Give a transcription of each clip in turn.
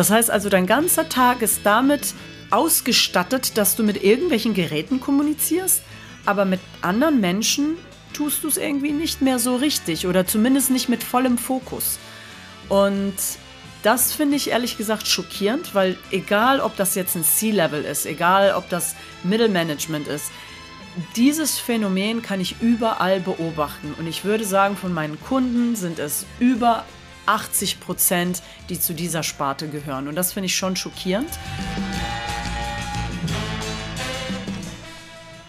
Das heißt also, dein ganzer Tag ist damit ausgestattet, dass du mit irgendwelchen Geräten kommunizierst, aber mit anderen Menschen tust du es irgendwie nicht mehr so richtig oder zumindest nicht mit vollem Fokus. Und das finde ich ehrlich gesagt schockierend, weil egal ob das jetzt ein C-Level ist, egal ob das Mittelmanagement ist, dieses Phänomen kann ich überall beobachten. Und ich würde sagen, von meinen Kunden sind es über 80 Prozent, die zu dieser Sparte gehören. Und das finde ich schon schockierend.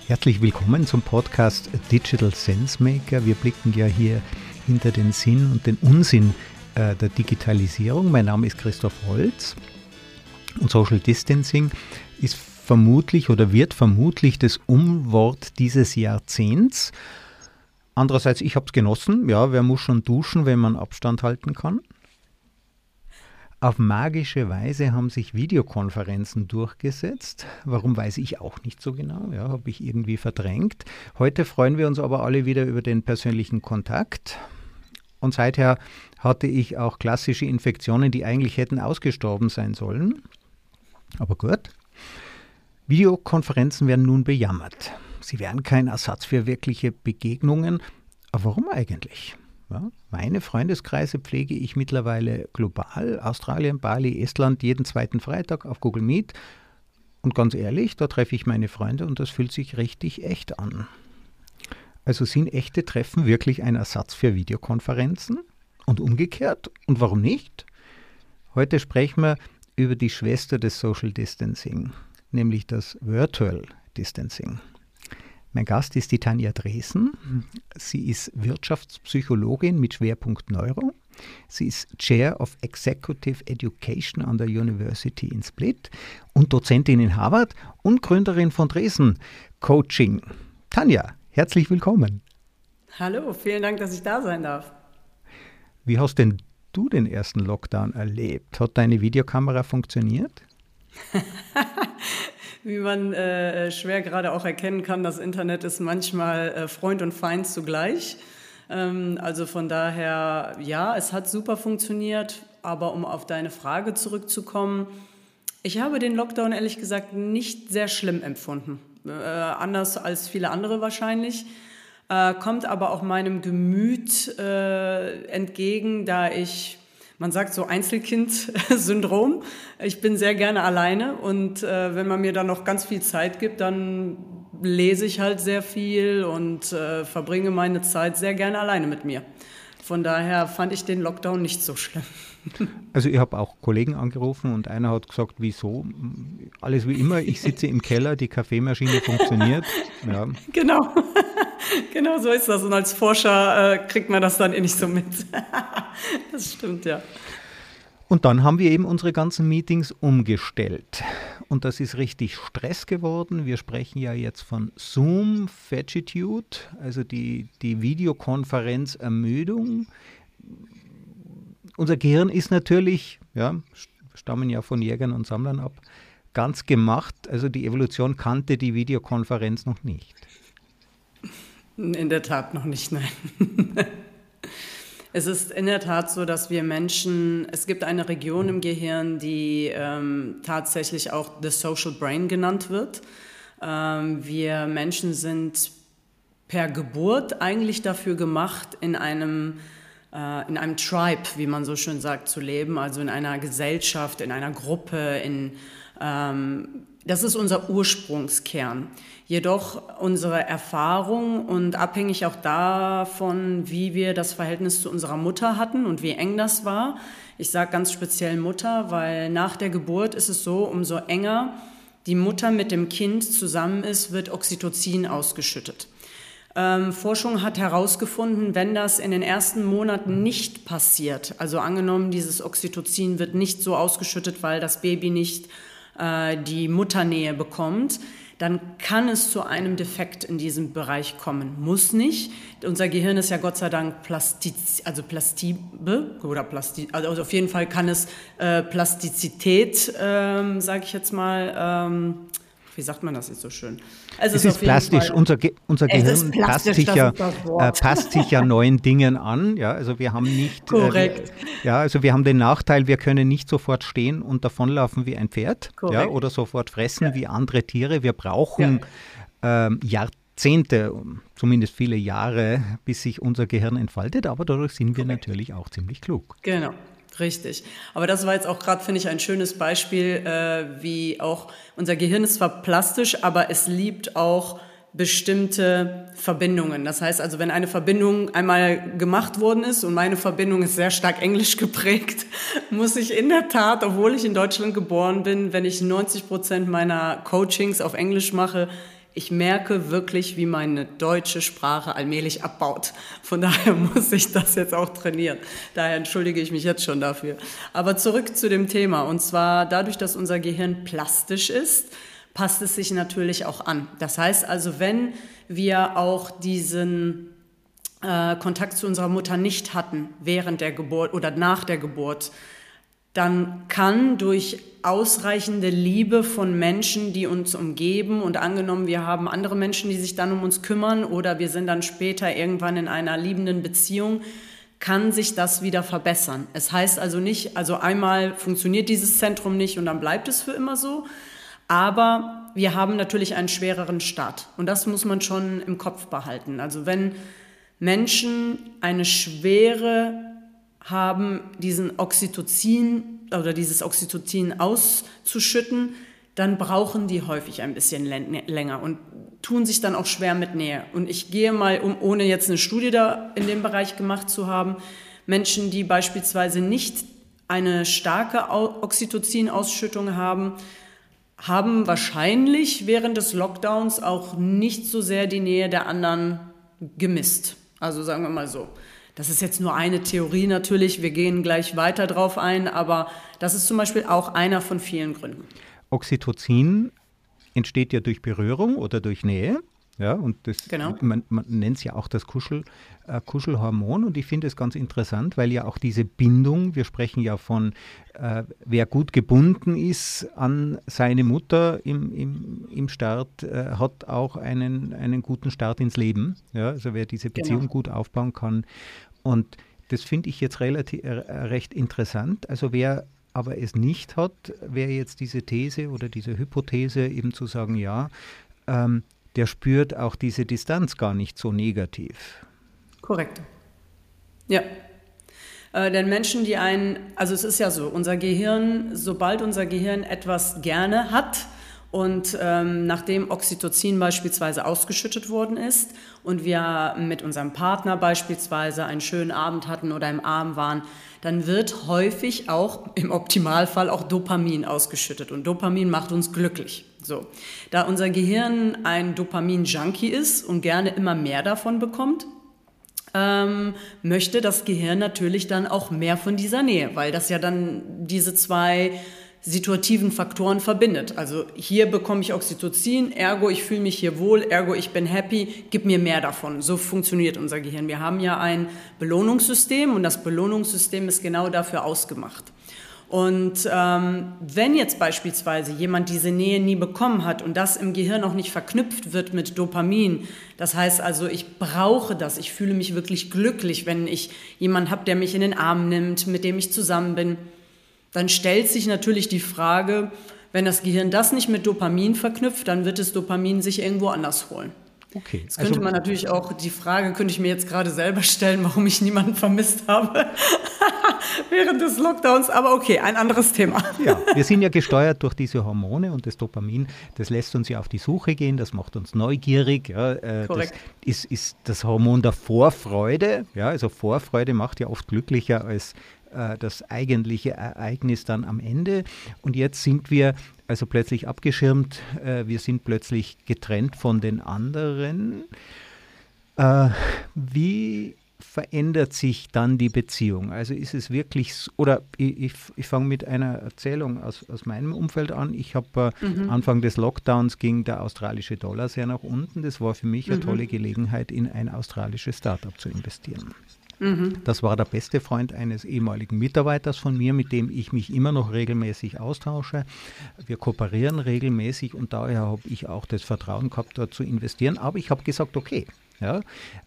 Herzlich willkommen zum Podcast Digital Sense Maker. Wir blicken ja hier hinter den Sinn und den Unsinn äh, der Digitalisierung. Mein Name ist Christoph Holz und Social Distancing ist vermutlich oder wird vermutlich das Umwort dieses Jahrzehnts. Andererseits, ich habe es genossen. Ja, wer muss schon duschen, wenn man Abstand halten kann? Auf magische Weise haben sich Videokonferenzen durchgesetzt. Warum weiß ich auch nicht so genau, ja, habe ich irgendwie verdrängt. Heute freuen wir uns aber alle wieder über den persönlichen Kontakt. Und seither hatte ich auch klassische Infektionen, die eigentlich hätten ausgestorben sein sollen. Aber gut. Videokonferenzen werden nun bejammert. Sie wären kein Ersatz für wirkliche Begegnungen. Aber warum eigentlich? Ja, meine Freundeskreise pflege ich mittlerweile global. Australien, Bali, Estland jeden zweiten Freitag auf Google Meet. Und ganz ehrlich, da treffe ich meine Freunde und das fühlt sich richtig echt an. Also sind echte Treffen wirklich ein Ersatz für Videokonferenzen? Und umgekehrt? Und warum nicht? Heute sprechen wir über die Schwester des Social Distancing, nämlich das Virtual Distancing. Mein Gast ist die Tanja Dresen. Sie ist Wirtschaftspsychologin mit Schwerpunkt Neuro. Sie ist Chair of Executive Education an der University in Split und Dozentin in Harvard und Gründerin von Dresen Coaching. Tanja, herzlich willkommen. Hallo, vielen Dank, dass ich da sein darf. Wie hast denn du den ersten Lockdown erlebt? Hat deine Videokamera funktioniert? wie man äh, schwer gerade auch erkennen kann, das Internet ist manchmal äh, Freund und Feind zugleich. Ähm, also von daher, ja, es hat super funktioniert, aber um auf deine Frage zurückzukommen, ich habe den Lockdown ehrlich gesagt nicht sehr schlimm empfunden. Äh, anders als viele andere wahrscheinlich. Äh, kommt aber auch meinem Gemüt äh, entgegen, da ich man sagt so Einzelkind-Syndrom. Ich bin sehr gerne alleine und äh, wenn man mir dann noch ganz viel Zeit gibt, dann lese ich halt sehr viel und äh, verbringe meine Zeit sehr gerne alleine mit mir. Von daher fand ich den Lockdown nicht so schlimm. Also ich habe auch Kollegen angerufen und einer hat gesagt, wieso? Alles wie immer, ich sitze im Keller, die Kaffeemaschine funktioniert. Ja. Genau. genau so ist das. Und als Forscher äh, kriegt man das dann eh nicht so mit. das stimmt, ja. Und dann haben wir eben unsere ganzen Meetings umgestellt. Und das ist richtig Stress geworden. Wir sprechen ja jetzt von Zoom Fagitude, also die, die Videokonferenz-Ermüdung. Unser Gehirn ist natürlich, ja, stammen ja von Jägern und Sammlern ab, ganz gemacht. Also die Evolution kannte die Videokonferenz noch nicht. In der Tat noch nicht, nein. es ist in der Tat so, dass wir Menschen, es gibt eine Region im Gehirn, die ähm, tatsächlich auch the social brain genannt wird. Ähm, wir Menschen sind per Geburt eigentlich dafür gemacht, in einem äh, in einem Tribe, wie man so schön sagt, zu leben, also in einer Gesellschaft, in einer Gruppe, in ähm, das ist unser Ursprungskern. Jedoch unsere Erfahrung und abhängig auch davon, wie wir das Verhältnis zu unserer Mutter hatten und wie eng das war. Ich sage ganz speziell Mutter, weil nach der Geburt ist es so, umso enger die Mutter mit dem Kind zusammen ist, wird Oxytocin ausgeschüttet. Ähm, Forschung hat herausgefunden, wenn das in den ersten Monaten nicht passiert, also angenommen, dieses Oxytocin wird nicht so ausgeschüttet, weil das Baby nicht äh, die Mutternähe bekommt, dann kann es zu einem Defekt in diesem Bereich kommen. Muss nicht. Unser Gehirn ist ja Gott sei Dank plastiz, also plastibe oder plasti, also auf jeden Fall kann es äh, Plastizität, ähm, sage ich jetzt mal, ähm, wie sagt man das jetzt so schön? Also es, es ist, plastisch, Fall, unser, Ge unser Gehirn passt, sich ja, äh, passt sich ja neuen Dingen an. Ja, also wir haben nicht. Korrekt. Äh, ja, also wir haben den Nachteil, wir können nicht sofort stehen und davonlaufen wie ein Pferd ja, oder sofort fressen ja. wie andere Tiere. Wir brauchen ja. ähm, Jahrzehnte, zumindest viele Jahre, bis sich unser Gehirn entfaltet, aber dadurch sind wir Korrekt. natürlich auch ziemlich klug. Genau. Richtig. Aber das war jetzt auch gerade, finde ich, ein schönes Beispiel, äh, wie auch unser Gehirn ist zwar plastisch, aber es liebt auch bestimmte Verbindungen. Das heißt also, wenn eine Verbindung einmal gemacht worden ist und meine Verbindung ist sehr stark englisch geprägt, muss ich in der Tat, obwohl ich in Deutschland geboren bin, wenn ich 90 Prozent meiner Coachings auf Englisch mache, ich merke wirklich, wie meine deutsche Sprache allmählich abbaut. Von daher muss ich das jetzt auch trainieren. Daher entschuldige ich mich jetzt schon dafür. Aber zurück zu dem Thema. Und zwar dadurch, dass unser Gehirn plastisch ist, passt es sich natürlich auch an. Das heißt also, wenn wir auch diesen äh, Kontakt zu unserer Mutter nicht hatten während der Geburt oder nach der Geburt, dann kann durch ausreichende Liebe von Menschen, die uns umgeben und angenommen, wir haben andere Menschen, die sich dann um uns kümmern oder wir sind dann später irgendwann in einer liebenden Beziehung, kann sich das wieder verbessern. Es heißt also nicht, also einmal funktioniert dieses Zentrum nicht und dann bleibt es für immer so, aber wir haben natürlich einen schwereren Start und das muss man schon im Kopf behalten. Also wenn Menschen eine schwere haben, diesen Oxytocin oder dieses Oxytocin auszuschütten, dann brauchen die häufig ein bisschen länger und tun sich dann auch schwer mit Nähe. Und ich gehe mal, um, ohne jetzt eine Studie da in dem Bereich gemacht zu haben, Menschen, die beispielsweise nicht eine starke Oxytocin-Ausschüttung haben, haben wahrscheinlich während des Lockdowns auch nicht so sehr die Nähe der anderen gemisst. Also sagen wir mal so. Das ist jetzt nur eine Theorie natürlich, wir gehen gleich weiter drauf ein, aber das ist zum Beispiel auch einer von vielen Gründen. Oxytocin entsteht ja durch Berührung oder durch Nähe. Ja, und das, genau. man, man nennt es ja auch das Kuschel, äh, Kuschelhormon. Und ich finde es ganz interessant, weil ja auch diese Bindung, wir sprechen ja von, äh, wer gut gebunden ist an seine Mutter im, im, im Start, äh, hat auch einen, einen guten Start ins Leben. Ja, also wer diese Beziehung genau. gut aufbauen kann. Und das finde ich jetzt relativ äh, recht interessant. Also wer aber es nicht hat, wäre jetzt diese These oder diese Hypothese eben zu sagen, ja, ähm, der spürt auch diese Distanz gar nicht so negativ. Korrekt. Ja. Äh, denn Menschen, die einen, also es ist ja so, unser Gehirn, sobald unser Gehirn etwas gerne hat, und ähm, nachdem Oxytocin beispielsweise ausgeschüttet worden ist und wir mit unserem Partner beispielsweise einen schönen Abend hatten oder im Arm waren, dann wird häufig auch im Optimalfall auch Dopamin ausgeschüttet. Und Dopamin macht uns glücklich. So. Da unser Gehirn ein Dopamin-Junkie ist und gerne immer mehr davon bekommt, ähm, möchte das Gehirn natürlich dann auch mehr von dieser Nähe, weil das ja dann diese zwei situativen Faktoren verbindet. Also hier bekomme ich Oxytocin, ergo ich fühle mich hier wohl, ergo ich bin happy, gib mir mehr davon. So funktioniert unser Gehirn. Wir haben ja ein Belohnungssystem und das Belohnungssystem ist genau dafür ausgemacht. Und ähm, wenn jetzt beispielsweise jemand diese Nähe nie bekommen hat und das im Gehirn auch nicht verknüpft wird mit Dopamin, das heißt also, ich brauche das, ich fühle mich wirklich glücklich, wenn ich jemanden habe, der mich in den Arm nimmt, mit dem ich zusammen bin, dann stellt sich natürlich die Frage, wenn das Gehirn das nicht mit Dopamin verknüpft, dann wird es Dopamin sich irgendwo anders holen. Okay. Jetzt könnte also, man natürlich auch, die Frage könnte ich mir jetzt gerade selber stellen, warum ich niemanden vermisst habe während des Lockdowns. Aber okay, ein anderes Thema. Ja, wir sind ja gesteuert durch diese Hormone und das Dopamin, das lässt uns ja auf die Suche gehen, das macht uns neugierig. Ja, äh, Korrekt. Das ist, ist das Hormon der Vorfreude. Ja, also Vorfreude macht ja oft glücklicher als äh, das eigentliche Ereignis dann am Ende. Und jetzt sind wir also plötzlich abgeschirmt, äh, wir sind plötzlich getrennt von den anderen. Äh, wie verändert sich dann die Beziehung? Also ist es wirklich, oder ich, ich, ich fange mit einer Erzählung aus, aus meinem Umfeld an. Ich habe äh, mhm. Anfang des Lockdowns ging der australische Dollar sehr nach unten. Das war für mich mhm. eine tolle Gelegenheit, in ein australisches Startup zu investieren. Mhm. Das war der beste Freund eines ehemaligen Mitarbeiters von mir, mit dem ich mich immer noch regelmäßig austausche. Wir kooperieren regelmäßig und daher habe ich auch das Vertrauen gehabt, dort zu investieren. Aber ich habe gesagt, okay, ja,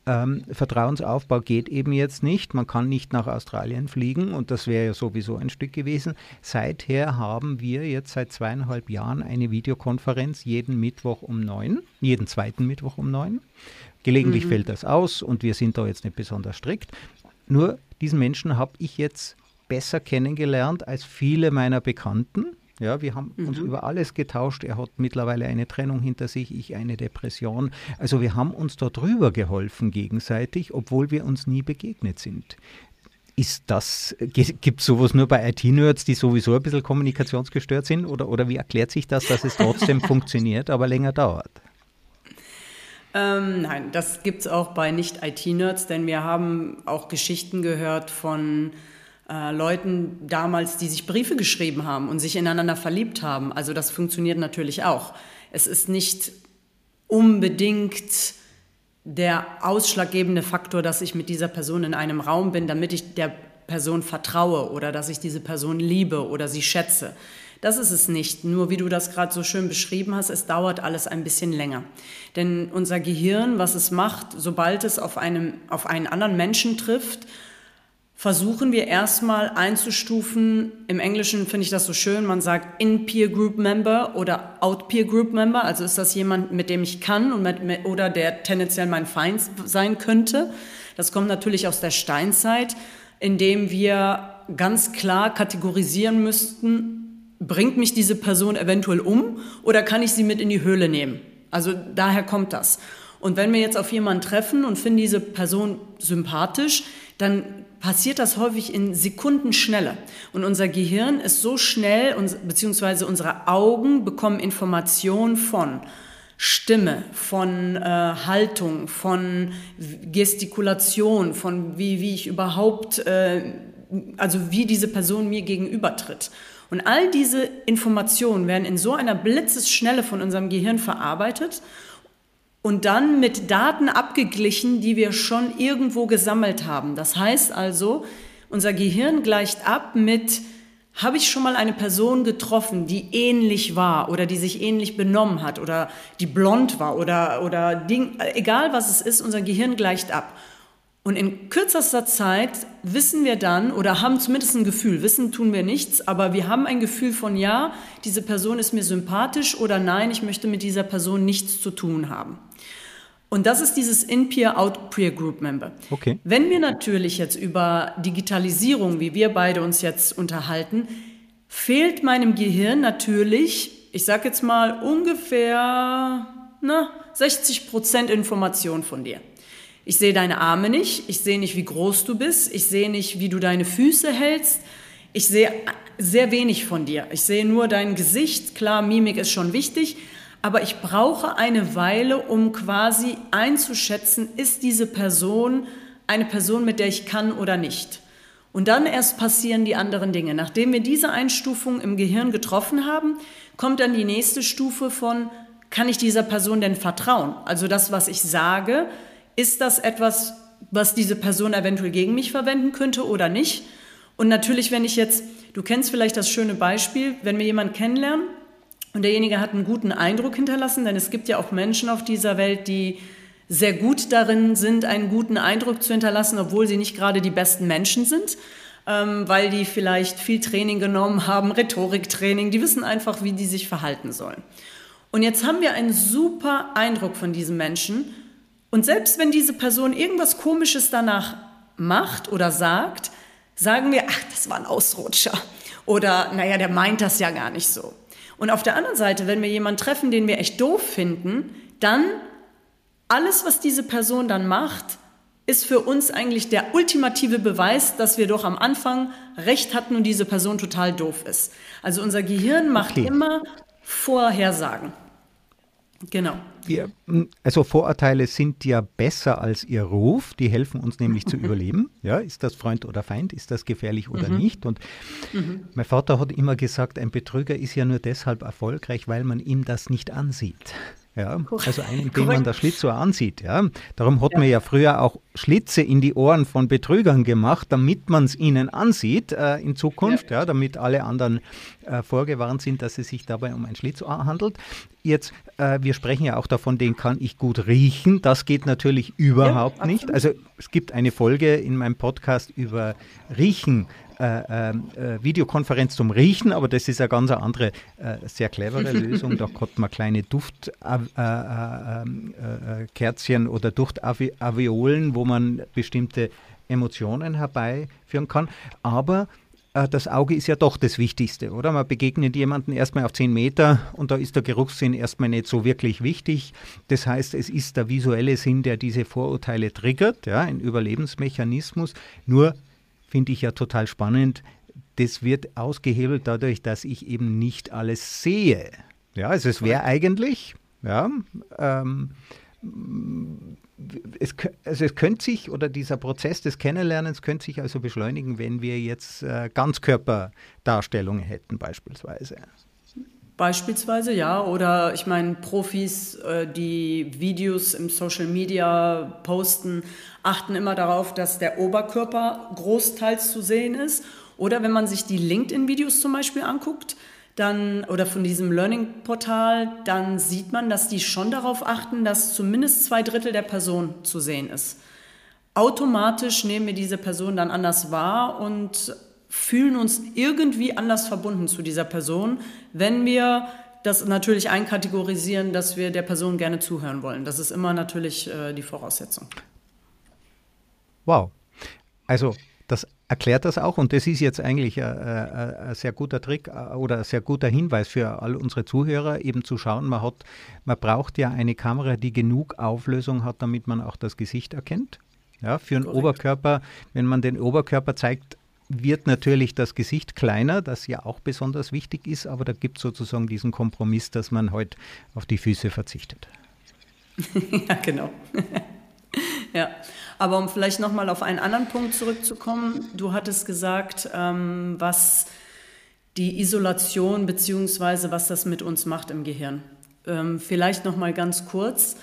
ähm, Vertrauensaufbau geht eben jetzt nicht. Man kann nicht nach Australien fliegen und das wäre ja sowieso ein Stück gewesen. Seither haben wir jetzt seit zweieinhalb Jahren eine Videokonferenz jeden Mittwoch um neun, jeden zweiten Mittwoch um neun. Gelegentlich mhm. fällt das aus und wir sind da jetzt nicht besonders strikt. Nur diesen Menschen habe ich jetzt besser kennengelernt als viele meiner Bekannten. Ja, wir haben mhm. uns über alles getauscht. Er hat mittlerweile eine Trennung hinter sich, ich eine Depression. Also wir haben uns da drüber geholfen gegenseitig, obwohl wir uns nie begegnet sind. Ist das, gibt es sowas nur bei IT-Nerds, die sowieso ein bisschen kommunikationsgestört sind? Oder, oder wie erklärt sich das, dass es trotzdem funktioniert, aber länger dauert? Ähm, nein, das gibt es auch bei Nicht-IT-Nerds, denn wir haben auch Geschichten gehört von äh, Leuten damals, die sich Briefe geschrieben haben und sich ineinander verliebt haben. Also das funktioniert natürlich auch. Es ist nicht unbedingt der ausschlaggebende Faktor, dass ich mit dieser Person in einem Raum bin, damit ich der Person vertraue oder dass ich diese Person liebe oder sie schätze. Das ist es nicht. Nur wie du das gerade so schön beschrieben hast, es dauert alles ein bisschen länger. Denn unser Gehirn, was es macht, sobald es auf, einem, auf einen anderen Menschen trifft, versuchen wir erstmal einzustufen. Im Englischen finde ich das so schön, man sagt In-Peer Group Member oder Out-Peer Group Member. Also ist das jemand, mit dem ich kann und mit, oder der tendenziell mein Feind sein könnte. Das kommt natürlich aus der Steinzeit, indem wir ganz klar kategorisieren müssten, bringt mich diese Person eventuell um oder kann ich sie mit in die Höhle nehmen? Also daher kommt das. Und wenn wir jetzt auf jemanden treffen und finden diese Person sympathisch, dann passiert das häufig in Sekundenschnelle. Und unser Gehirn ist so schnell, beziehungsweise unsere Augen bekommen Informationen von Stimme, von äh, Haltung, von Gestikulation, von wie, wie ich überhaupt, äh, also wie diese Person mir gegenübertritt. Und all diese Informationen werden in so einer Blitzesschnelle von unserem Gehirn verarbeitet und dann mit Daten abgeglichen, die wir schon irgendwo gesammelt haben. Das heißt also, unser Gehirn gleicht ab mit, habe ich schon mal eine Person getroffen, die ähnlich war oder die sich ähnlich benommen hat oder die blond war oder, oder Ding, egal was es ist, unser Gehirn gleicht ab. Und in kürzester Zeit wissen wir dann oder haben zumindest ein Gefühl, wissen tun wir nichts, aber wir haben ein Gefühl von ja, diese Person ist mir sympathisch oder nein, ich möchte mit dieser Person nichts zu tun haben. Und das ist dieses In-Peer, Out-Peer Group Member. Okay. Wenn wir natürlich jetzt über Digitalisierung, wie wir beide uns jetzt unterhalten, fehlt meinem Gehirn natürlich, ich sage jetzt mal ungefähr na, 60 Prozent Information von dir. Ich sehe deine Arme nicht, ich sehe nicht, wie groß du bist, ich sehe nicht, wie du deine Füße hältst. Ich sehe sehr wenig von dir. Ich sehe nur dein Gesicht. Klar, Mimik ist schon wichtig, aber ich brauche eine Weile, um quasi einzuschätzen, ist diese Person eine Person, mit der ich kann oder nicht. Und dann erst passieren die anderen Dinge. Nachdem wir diese Einstufung im Gehirn getroffen haben, kommt dann die nächste Stufe von, kann ich dieser Person denn vertrauen? Also das, was ich sage, ist das etwas, was diese Person eventuell gegen mich verwenden könnte oder nicht? Und natürlich, wenn ich jetzt, du kennst vielleicht das schöne Beispiel, wenn wir jemanden kennenlernen und derjenige hat einen guten Eindruck hinterlassen, denn es gibt ja auch Menschen auf dieser Welt, die sehr gut darin sind, einen guten Eindruck zu hinterlassen, obwohl sie nicht gerade die besten Menschen sind, ähm, weil die vielleicht viel Training genommen haben, Rhetoriktraining, die wissen einfach, wie die sich verhalten sollen. Und jetzt haben wir einen super Eindruck von diesem Menschen und selbst wenn diese Person irgendwas Komisches danach macht oder sagt, sagen wir, ach, das war ein Ausrutscher. Oder, naja, der meint das ja gar nicht so. Und auf der anderen Seite, wenn wir jemanden treffen, den wir echt doof finden, dann alles, was diese Person dann macht, ist für uns eigentlich der ultimative Beweis, dass wir doch am Anfang recht hatten und diese Person total doof ist. Also unser Gehirn macht okay. immer Vorhersagen. Genau. Wir, also Vorurteile sind ja besser als ihr Ruf, die helfen uns nämlich zu überleben. Ja, ist das Freund oder Feind, ist das gefährlich oder mhm. nicht? Und mhm. mein Vater hat immer gesagt, ein Betrüger ist ja nur deshalb erfolgreich, weil man ihm das nicht ansieht. Ja, also einen, den man das Schlitzohr ansieht. Ja. Darum hat ja. man ja früher auch Schlitze in die Ohren von Betrügern gemacht, damit man es ihnen ansieht äh, in Zukunft, ja. ja. damit alle anderen äh, vorgewarnt sind, dass es sich dabei um ein Schlitzohr handelt. Jetzt, äh, wir sprechen ja auch davon, den kann ich gut riechen. Das geht natürlich überhaupt ja, nicht. Also es gibt eine Folge in meinem Podcast über Riechen äh, ähm, äh, Videokonferenz zum Riechen, aber das ist eine ganz andere, äh, sehr clevere Lösung. Da hat man kleine Duftkerzchen äh, äh, oder Duftaveolen, wo man bestimmte Emotionen herbeiführen kann. Aber das Auge ist ja doch das Wichtigste, oder? Man begegnet jemanden erstmal auf 10 Meter und da ist der Geruchssinn erstmal nicht so wirklich wichtig. Das heißt, es ist der visuelle Sinn, der diese Vorurteile triggert, ja, ein Überlebensmechanismus. Nur finde ich ja total spannend. Das wird ausgehebelt dadurch, dass ich eben nicht alles sehe. Ja, also es wäre eigentlich, ja, ähm, es, also es könnte sich, oder dieser Prozess des Kennenlernens könnte sich also beschleunigen, wenn wir jetzt äh, Ganzkörperdarstellungen hätten beispielsweise. Beispielsweise, ja. Oder ich meine, Profis, äh, die Videos im Social Media posten, achten immer darauf, dass der Oberkörper großteils zu sehen ist. Oder wenn man sich die LinkedIn-Videos zum Beispiel anguckt, dann, oder von diesem Learning-Portal, dann sieht man, dass die schon darauf achten, dass zumindest zwei Drittel der Person zu sehen ist. Automatisch nehmen wir diese Person dann anders wahr und fühlen uns irgendwie anders verbunden zu dieser Person, wenn wir das natürlich einkategorisieren, dass wir der Person gerne zuhören wollen. Das ist immer natürlich äh, die Voraussetzung. Wow. Also das erklärt das auch und das ist jetzt eigentlich ein, ein, ein, sehr guter Trick äh, oder ein sehr guter Hinweis für all unsere Zuhörer, eben zu schauen, man, hat, man braucht ja eine Kamera, die genug Auflösung hat, damit man auch das Gesicht erkennt. Ja, für einen Korrekt. Oberkörper, wenn man den Oberkörper zeigt, wird natürlich das Gesicht kleiner, das ja auch besonders wichtig ist, aber da gibt es sozusagen diesen Kompromiss, dass man heute auf die Füße verzichtet. ja, genau. ja, aber um vielleicht nochmal auf einen anderen Punkt zurückzukommen, du hattest gesagt, ähm, was die Isolation bzw. was das mit uns macht im Gehirn. Ähm, vielleicht nochmal ganz kurz.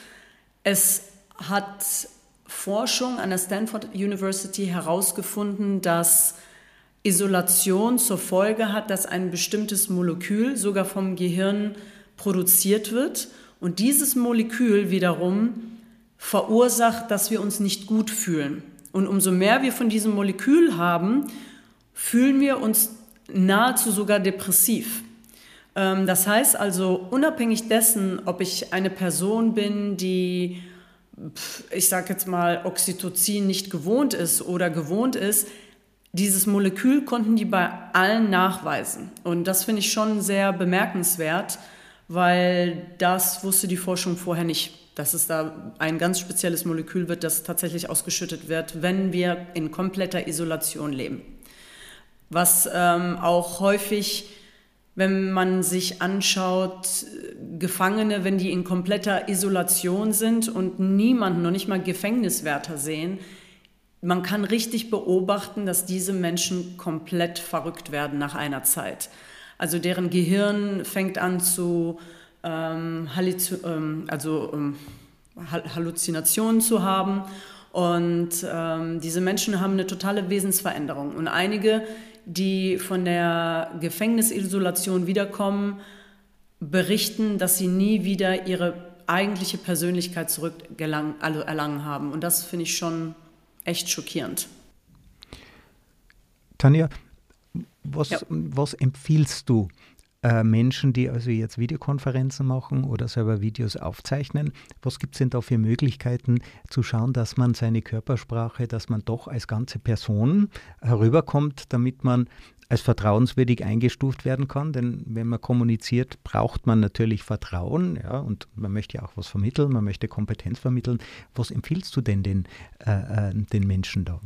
Es hat Forschung an der Stanford University herausgefunden, dass Isolation zur Folge hat, dass ein bestimmtes Molekül sogar vom Gehirn produziert wird und dieses Molekül wiederum verursacht, dass wir uns nicht gut fühlen. Und umso mehr wir von diesem Molekül haben, fühlen wir uns nahezu sogar depressiv. Ähm, das heißt also, unabhängig dessen, ob ich eine Person bin, die, ich sage jetzt mal, Oxytocin nicht gewohnt ist oder gewohnt ist, dieses Molekül konnten die bei allen nachweisen. Und das finde ich schon sehr bemerkenswert, weil das wusste die Forschung vorher nicht, dass es da ein ganz spezielles Molekül wird, das tatsächlich ausgeschüttet wird, wenn wir in kompletter Isolation leben. Was ähm, auch häufig, wenn man sich anschaut, Gefangene, wenn die in kompletter Isolation sind und niemanden, noch nicht mal Gefängniswärter sehen, man kann richtig beobachten, dass diese Menschen komplett verrückt werden nach einer Zeit. Also deren Gehirn fängt an zu ähm, ähm, also, ähm, Halluzinationen zu haben. Und ähm, diese Menschen haben eine totale Wesensveränderung. Und einige, die von der Gefängnisisolation wiederkommen, berichten, dass sie nie wieder ihre eigentliche Persönlichkeit zurückerlangen also haben. Und das finde ich schon echt schockierend. Tanja, was, ja. was empfiehlst du äh, Menschen, die also jetzt Videokonferenzen machen oder selber Videos aufzeichnen? Was gibt es denn da für Möglichkeiten zu schauen, dass man seine Körpersprache, dass man doch als ganze Person herüberkommt, damit man als vertrauenswürdig eingestuft werden kann. Denn wenn man kommuniziert, braucht man natürlich Vertrauen. Ja, und man möchte ja auch was vermitteln, man möchte Kompetenz vermitteln. Was empfiehlst du denn den, äh, äh den Menschen da?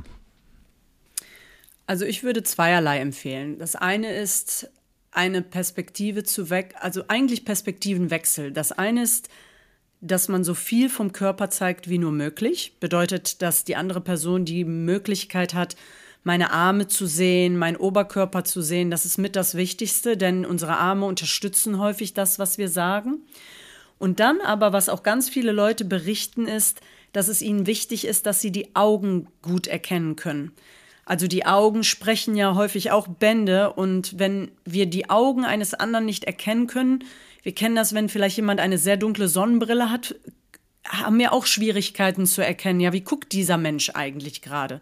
Also ich würde zweierlei empfehlen. Das eine ist eine Perspektive zu weg, also eigentlich Perspektivenwechsel. Das eine ist, dass man so viel vom Körper zeigt wie nur möglich. Bedeutet, dass die andere Person die Möglichkeit hat, meine Arme zu sehen, meinen Oberkörper zu sehen. Das ist mit das Wichtigste, denn unsere Arme unterstützen häufig das, was wir sagen. Und dann aber, was auch ganz viele Leute berichten, ist, dass es ihnen wichtig ist, dass sie die Augen gut erkennen können. Also die Augen sprechen ja häufig auch Bände und wenn wir die Augen eines anderen nicht erkennen können, wir kennen das, wenn vielleicht jemand eine sehr dunkle Sonnenbrille hat, haben wir auch Schwierigkeiten zu erkennen, ja, wie guckt dieser Mensch eigentlich gerade?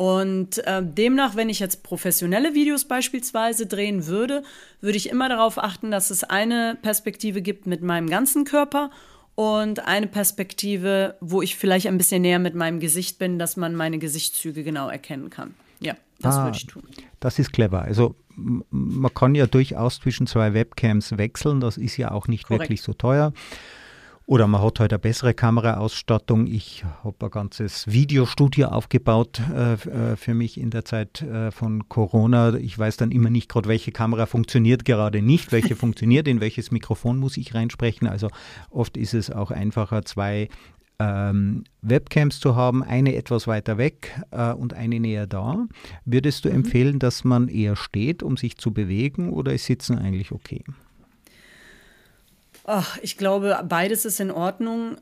Und äh, demnach, wenn ich jetzt professionelle Videos beispielsweise drehen würde, würde ich immer darauf achten, dass es eine Perspektive gibt mit meinem ganzen Körper und eine Perspektive, wo ich vielleicht ein bisschen näher mit meinem Gesicht bin, dass man meine Gesichtszüge genau erkennen kann. Ja, das ah, würde ich tun. Das ist clever. Also man kann ja durchaus zwischen zwei Webcams wechseln. Das ist ja auch nicht Korrekt. wirklich so teuer. Oder man hat halt eine bessere Kameraausstattung. Ich habe ein ganzes Videostudio aufgebaut äh, äh, für mich in der Zeit äh, von Corona. Ich weiß dann immer nicht gerade, welche Kamera funktioniert gerade nicht, welche funktioniert, in welches Mikrofon muss ich reinsprechen. Also oft ist es auch einfacher, zwei ähm, Webcams zu haben, eine etwas weiter weg äh, und eine näher da. Würdest du mhm. empfehlen, dass man eher steht, um sich zu bewegen oder ist Sitzen eigentlich okay? Ach, ich glaube, beides ist in Ordnung,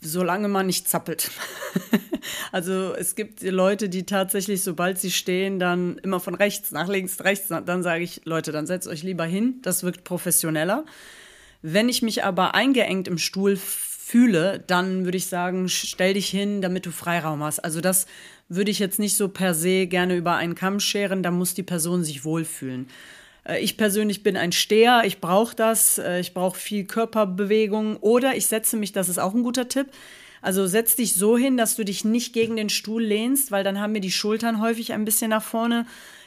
solange man nicht zappelt. also es gibt Leute, die tatsächlich, sobald sie stehen, dann immer von rechts nach links, rechts, dann sage ich, Leute, dann setzt euch lieber hin, das wirkt professioneller. Wenn ich mich aber eingeengt im Stuhl fühle, dann würde ich sagen, stell dich hin, damit du Freiraum hast. Also das würde ich jetzt nicht so per se gerne über einen Kamm scheren, da muss die Person sich wohlfühlen. Äh, ich persönlich bin ein Steher, ich brauche das, äh, ich brauche viel Körperbewegung oder ich setze mich, das ist auch ein guter Tipp, also setz dich so hin, dass du dich nicht gegen den Stuhl lehnst, weil dann haben mir die Schultern häufig ein bisschen nach vorne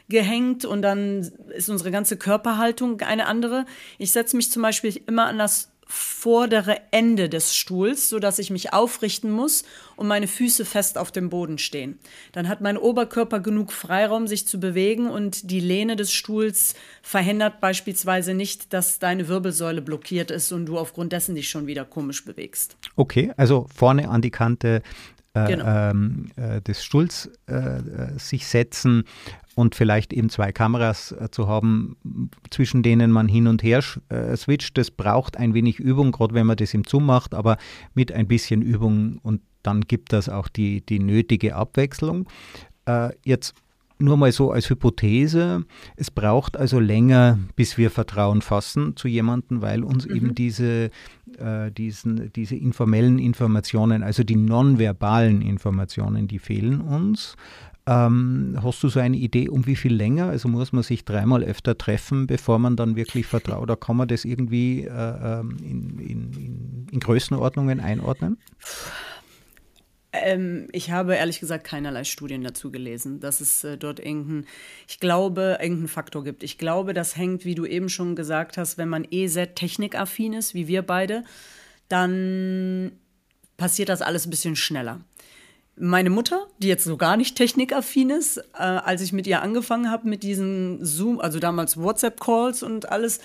gehängt und dann ist unsere ganze Körperhaltung eine andere. Ich setze mich zum Beispiel immer an das vordere Ende des Stuhls, sodass ich mich aufrichten muss und meine Füße fest auf dem Boden stehen. Dann hat mein Oberkörper genug Freiraum, sich zu bewegen und die Lehne des Stuhls verhindert beispielsweise nicht, dass deine Wirbelsäule blockiert ist und du aufgrund dessen dich schon wieder komisch bewegst. Okay, also vorne an die Kante genau. ähm, äh, des Stuhls äh, äh sich setzen und vielleicht eben zwei Kameras äh, zu haben, zwischen denen man hin und her äh, switcht. Das braucht ein wenig Übung, gerade wenn man das im Zoom macht, aber mit ein bisschen Übung und dann gibt das auch die, die nötige Abwechslung. Äh, jetzt nur mal so als Hypothese, es braucht also länger, bis wir Vertrauen fassen zu jemandem, weil uns mhm. eben diese, äh, diesen, diese informellen Informationen, also die nonverbalen Informationen, die fehlen uns. Ähm, hast du so eine Idee, um wie viel länger? Also muss man sich dreimal öfter treffen, bevor man dann wirklich vertraut? Oder kann man das irgendwie äh, ähm, in, in, in, in Größenordnungen einordnen? Ähm, ich habe ehrlich gesagt keinerlei Studien dazu gelesen, dass es äh, dort irgendeinen, ich glaube, irgendeinen Faktor gibt. Ich glaube, das hängt, wie du eben schon gesagt hast, wenn man eh sehr technikaffin ist, wie wir beide, dann passiert das alles ein bisschen schneller meine Mutter, die jetzt so gar nicht technikaffin ist, äh, als ich mit ihr angefangen habe mit diesen Zoom, also damals WhatsApp-Calls und alles,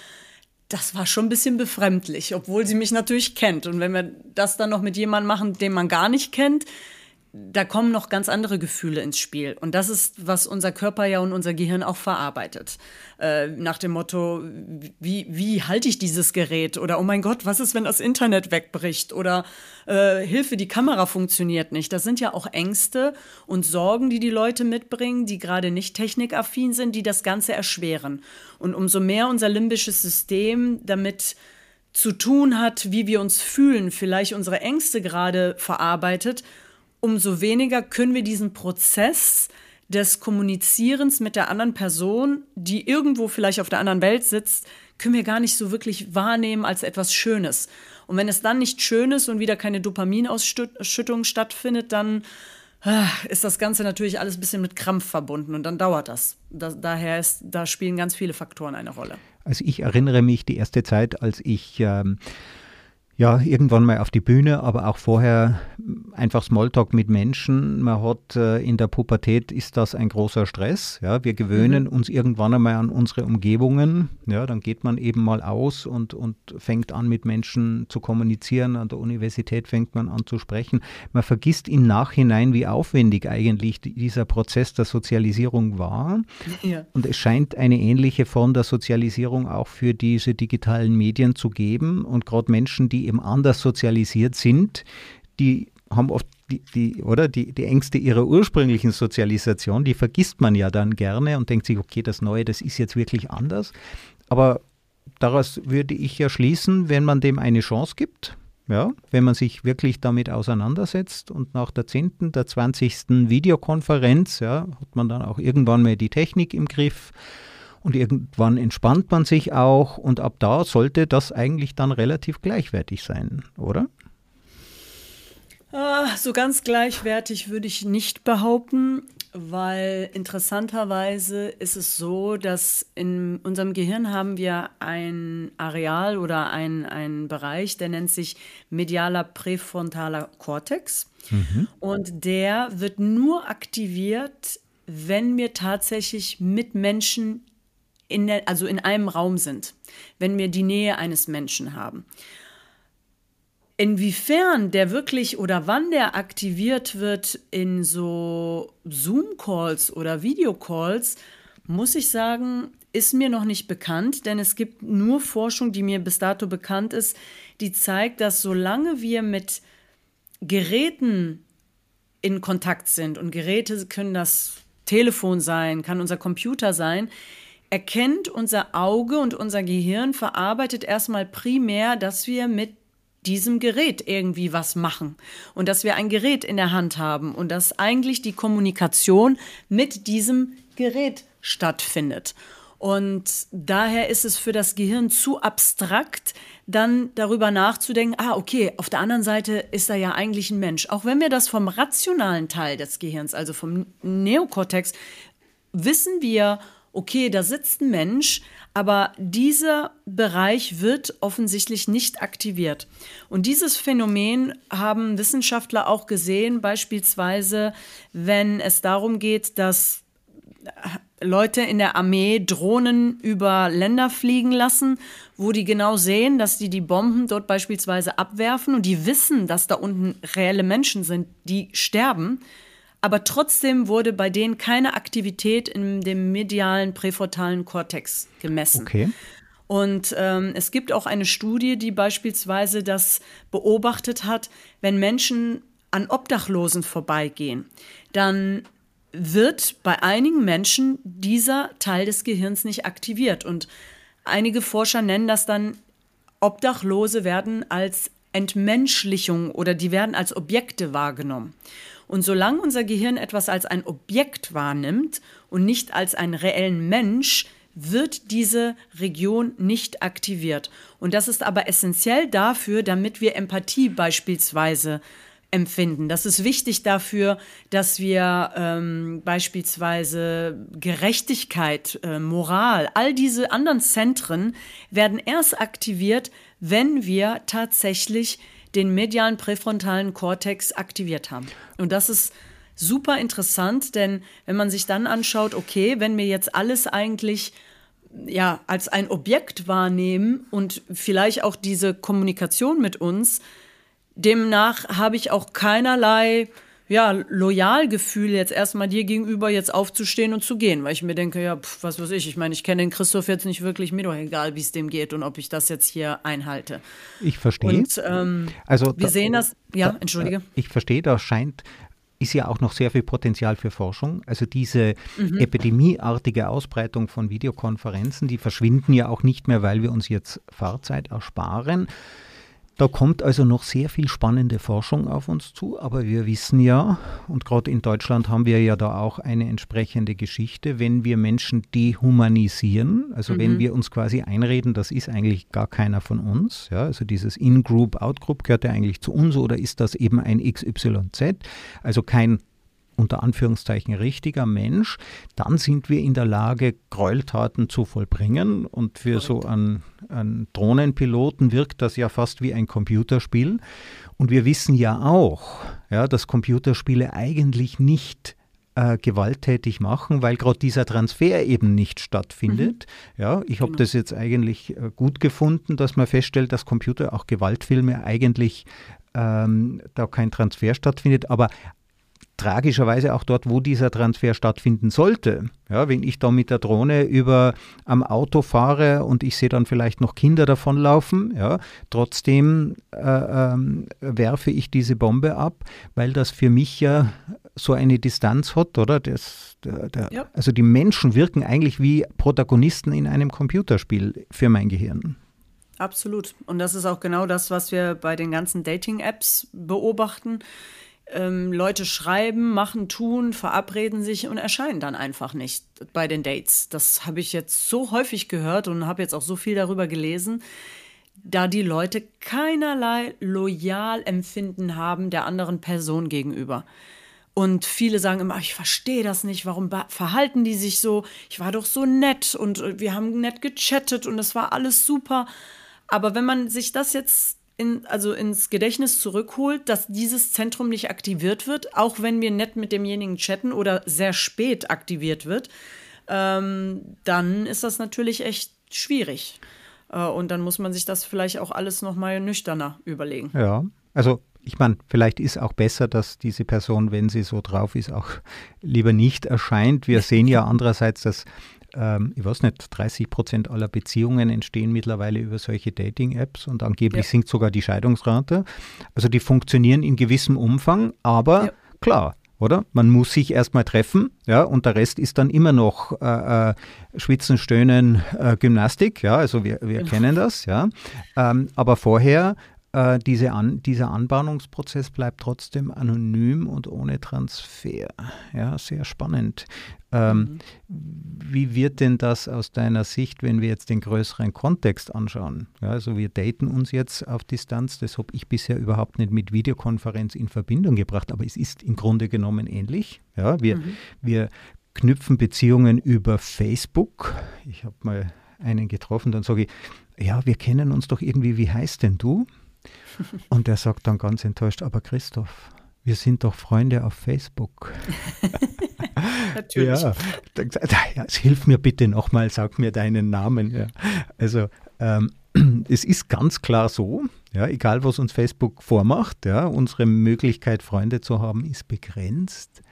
das war schon ein bisschen befremdlich, obwohl sie mich natürlich kennt. Und wenn wir das dann noch mit jemandem machen, den man gar nicht kennt, da kommen noch ganz andere Gefühle ins Spiel. Und das ist, was unser Körper ja und unser Gehirn auch verarbeitet. Äh, nach dem Motto, wie, wie halte ich dieses Gerät? Oder oh mein Gott, was ist, wenn das Internet wegbricht? Oder äh, Hilfe, die Kamera funktioniert nicht. Das sind ja auch Ängste und Sorgen, die die Leute mitbringen, die gerade nicht technikaffin sind, die das Ganze erschweren. Und umso mehr unser limbisches System damit zu tun hat, wie wir uns fühlen, vielleicht unsere Ängste gerade verarbeitet, umso weniger können wir diesen Prozess des Kommunizierens mit der anderen Person, die irgendwo vielleicht auf der anderen Welt sitzt, können wir gar nicht so wirklich wahrnehmen als etwas Schönes. Und wenn es dann nicht schön ist und wieder keine Dopaminausschüttung stattfindet, dann ah, ist das Ganze natürlich alles ein bisschen mit Krampf verbunden und dann dauert das. da daher ist, da spielen ganz viele Faktoren eine Rolle. Also ich erinnere mich die erste Zeit, als ich ähm, ja irgendwann mal auf die Bühne, aber auch vorher einfach Smalltalk mit Menschen. Man hat äh, in der Pubertät ist das ein großer Stress. Ja, wir gewöhnen mhm. uns irgendwann einmal an unsere Umgebungen. Ja, dann geht man eben mal aus und, und fängt an mit Menschen zu kommunizieren. An der Universität fängt man an zu sprechen. Man vergisst im Nachhinein, wie aufwendig eigentlich dieser Prozess der Sozialisierung war. Ja. Und es scheint eine ähnliche Form der Sozialisierung auch für diese digitalen Medien zu geben. Und gerade Menschen, die eben anders sozialisiert sind, die haben oft die, die, oder die, die Ängste ihrer ursprünglichen Sozialisation, die vergisst man ja dann gerne und denkt sich, okay, das Neue, das ist jetzt wirklich anders. Aber daraus würde ich ja schließen, wenn man dem eine Chance gibt, ja, wenn man sich wirklich damit auseinandersetzt und nach der 10., der 20. Videokonferenz, ja, hat man dann auch irgendwann mal die Technik im Griff und irgendwann entspannt man sich auch und ab da sollte das eigentlich dann relativ gleichwertig sein, oder? Ah, so ganz gleichwertig würde ich nicht behaupten, weil interessanterweise ist es so, dass in unserem Gehirn haben wir ein Areal oder ein, Bereich, der nennt sich medialer präfrontaler Kortex. Mhm. Und der wird nur aktiviert, wenn wir tatsächlich mit Menschen in der, also in einem Raum sind, wenn wir die Nähe eines Menschen haben. Inwiefern der wirklich oder wann der aktiviert wird in so Zoom-Calls oder Videocalls, muss ich sagen, ist mir noch nicht bekannt, denn es gibt nur Forschung, die mir bis dato bekannt ist, die zeigt, dass solange wir mit Geräten in Kontakt sind und Geräte können das Telefon sein, kann unser Computer sein, erkennt unser Auge und unser Gehirn verarbeitet erstmal primär, dass wir mit diesem Gerät irgendwie was machen und dass wir ein Gerät in der Hand haben und dass eigentlich die Kommunikation mit diesem Gerät stattfindet. Und daher ist es für das Gehirn zu abstrakt, dann darüber nachzudenken, ah, okay, auf der anderen Seite ist da ja eigentlich ein Mensch. Auch wenn wir das vom rationalen Teil des Gehirns, also vom Neokortex, wissen wir, okay, da sitzt ein Mensch, aber dieser Bereich wird offensichtlich nicht aktiviert. Und dieses Phänomen haben Wissenschaftler auch gesehen, beispielsweise wenn es darum geht, dass Leute in der Armee Drohnen über Länder fliegen lassen, wo die genau sehen, dass die die Bomben dort beispielsweise abwerfen und die wissen, dass da unten reelle Menschen sind, die sterben aber trotzdem wurde bei denen keine Aktivität in dem medialen präfrontalen Kortex gemessen. Okay. Und ähm, es gibt auch eine Studie, die beispielsweise das beobachtet hat, wenn Menschen an Obdachlosen vorbeigehen, dann wird bei einigen Menschen dieser Teil des Gehirns nicht aktiviert. Und einige Forscher nennen das dann, Obdachlose werden als Entmenschlichung oder die werden als Objekte wahrgenommen. Und solange unser Gehirn etwas als ein Objekt wahrnimmt und nicht als einen reellen Mensch, wird diese Region nicht aktiviert. Und das ist aber essentiell dafür, damit wir Empathie beispielsweise empfinden. Das ist wichtig dafür, dass wir ähm, beispielsweise Gerechtigkeit, äh, Moral, all diese anderen Zentren werden erst aktiviert, wenn wir tatsächlich den medialen präfrontalen Kortex aktiviert haben. Und das ist super interessant, denn wenn man sich dann anschaut, okay, wenn wir jetzt alles eigentlich ja als ein Objekt wahrnehmen und vielleicht auch diese Kommunikation mit uns, demnach habe ich auch keinerlei ja, Loyalgefühl jetzt erstmal dir gegenüber jetzt aufzustehen und zu gehen, weil ich mir denke, ja, pf, was weiß ich, ich meine, ich kenne den Christoph jetzt nicht wirklich, mir doch egal, wie es dem geht und ob ich das jetzt hier einhalte. Ich verstehe. Und ähm, also wir da, sehen das, ja, da, entschuldige. Ich verstehe, da scheint ist ja auch noch sehr viel Potenzial für Forschung. Also diese mhm. epidemieartige Ausbreitung von Videokonferenzen, die verschwinden ja auch nicht mehr, weil wir uns jetzt Fahrzeit ersparen. Da kommt also noch sehr viel spannende Forschung auf uns zu, aber wir wissen ja, und gerade in Deutschland haben wir ja da auch eine entsprechende Geschichte, wenn wir Menschen dehumanisieren, also mhm. wenn wir uns quasi einreden, das ist eigentlich gar keiner von uns, ja, also dieses In-Group, Out-Group gehört ja eigentlich zu uns oder ist das eben ein XYZ, also kein unter Anführungszeichen richtiger Mensch, dann sind wir in der Lage, Gräueltaten zu vollbringen. Und für so einen, einen Drohnenpiloten wirkt das ja fast wie ein Computerspiel. Und wir wissen ja auch, ja, dass Computerspiele eigentlich nicht äh, gewalttätig machen, weil gerade dieser Transfer eben nicht stattfindet. Mhm. Ja, ich habe genau. das jetzt eigentlich äh, gut gefunden, dass man feststellt, dass Computer auch Gewaltfilme eigentlich ähm, da kein Transfer stattfindet, aber tragischerweise auch dort, wo dieser Transfer stattfinden sollte. Ja, wenn ich da mit der Drohne über am Auto fahre und ich sehe dann vielleicht noch Kinder davonlaufen, ja, trotzdem äh, ähm, werfe ich diese Bombe ab, weil das für mich ja so eine Distanz hat, oder? Das, der, der, ja. Also die Menschen wirken eigentlich wie Protagonisten in einem Computerspiel für mein Gehirn. Absolut. Und das ist auch genau das, was wir bei den ganzen Dating-Apps beobachten. Ähm, Leute schreiben, machen, tun, verabreden sich und erscheinen dann einfach nicht bei den Dates. Das habe ich jetzt so häufig gehört und habe jetzt auch so viel darüber gelesen, da die Leute keinerlei Loyalempfinden haben der anderen Person gegenüber. Und viele sagen immer, ich verstehe das nicht, warum verhalten die sich so? Ich war doch so nett und äh, wir haben nett gechattet und es war alles super. Aber wenn man sich das jetzt in, also ins Gedächtnis zurückholt, dass dieses Zentrum nicht aktiviert wird, auch wenn wir nett mit demjenigen chatten oder sehr spät aktiviert wird, ähm, dann ist das natürlich echt schwierig. Äh, und dann muss man sich das vielleicht auch alles nochmal nüchterner überlegen. Ja, also ich meine, vielleicht ist auch besser, dass diese Person, wenn sie so drauf ist, auch lieber nicht erscheint. Wir sehen ja andererseits, dass, ähm, ich weiß nicht, 30 Prozent aller Beziehungen entstehen mittlerweile über solche Dating-Apps und angeblich ja. sinkt sogar die Scheidungsrate. Also die funktionieren in gewissem Umfang, aber ja. klar, oder? Man muss sich erstmal treffen, ja, und der Rest ist dann immer noch äh, äh, Schwitzen, Stöhnen, äh, Gymnastik, ja, also wir, wir genau. kennen das, ja. Ähm, aber vorher äh, diese An dieser Anbahnungsprozess bleibt trotzdem anonym und ohne Transfer. Ja, sehr spannend. Ähm, mhm. Wie wird denn das aus deiner Sicht, wenn wir jetzt den größeren Kontext anschauen? Ja, also wir daten uns jetzt auf Distanz, das habe ich bisher überhaupt nicht mit Videokonferenz in Verbindung gebracht, aber es ist im Grunde genommen ähnlich. Ja, wir, mhm. wir knüpfen Beziehungen über Facebook. Ich habe mal einen getroffen, dann sage ich, ja, wir kennen uns doch irgendwie, wie heißt denn du? Und er sagt dann ganz enttäuscht, aber Christoph, wir sind doch Freunde auf Facebook. Natürlich. Ja, ja, hilf mir bitte nochmal, sag mir deinen Namen. Ja. Also ähm, es ist ganz klar so, ja, egal was uns Facebook vormacht, ja, unsere Möglichkeit, Freunde zu haben, ist begrenzt.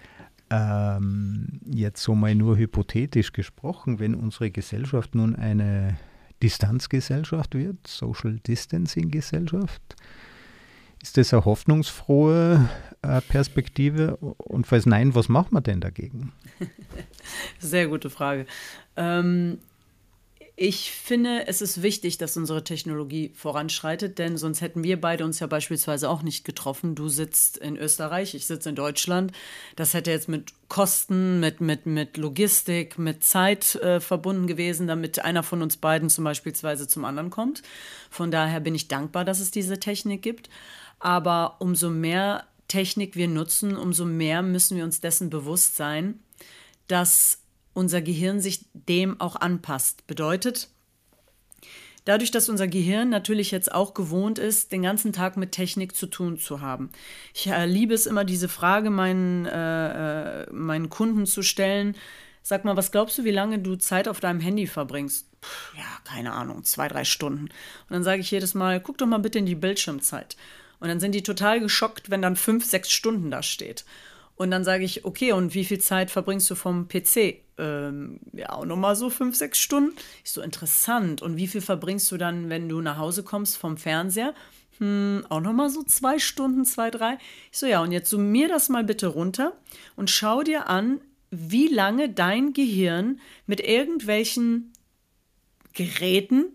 Ähm, jetzt so mal nur hypothetisch gesprochen, wenn unsere Gesellschaft nun eine Distanzgesellschaft wird, Social Distancing Gesellschaft. Ist das eine hoffnungsfrohe äh, Perspektive? Und falls nein, was macht man denn dagegen? Sehr gute Frage. Ähm, ich finde, es ist wichtig, dass unsere Technologie voranschreitet, denn sonst hätten wir beide uns ja beispielsweise auch nicht getroffen. Du sitzt in Österreich, ich sitze in Deutschland. Das hätte jetzt mit Kosten, mit, mit, mit Logistik, mit Zeit äh, verbunden gewesen, damit einer von uns beiden zum Beispielsweise zum anderen kommt. Von daher bin ich dankbar, dass es diese Technik gibt. Aber umso mehr Technik wir nutzen, umso mehr müssen wir uns dessen bewusst sein, dass unser Gehirn sich dem auch anpasst. Bedeutet, dadurch, dass unser Gehirn natürlich jetzt auch gewohnt ist, den ganzen Tag mit Technik zu tun zu haben. Ich äh, liebe es immer, diese Frage meinen, äh, äh, meinen Kunden zu stellen. Sag mal, was glaubst du, wie lange du Zeit auf deinem Handy verbringst? Puh, ja, keine Ahnung, zwei, drei Stunden. Und dann sage ich jedes Mal, guck doch mal bitte in die Bildschirmzeit. Und dann sind die total geschockt, wenn dann fünf, sechs Stunden da steht. Und dann sage ich, okay, und wie viel Zeit verbringst du vom PC? Ähm, ja, auch nochmal so fünf, sechs Stunden. Ich so, interessant. Und wie viel verbringst du dann, wenn du nach Hause kommst vom Fernseher? Hm, auch nochmal so zwei Stunden, zwei, drei. Ich so, ja, und jetzt summier das mal bitte runter und schau dir an, wie lange dein Gehirn mit irgendwelchen Geräten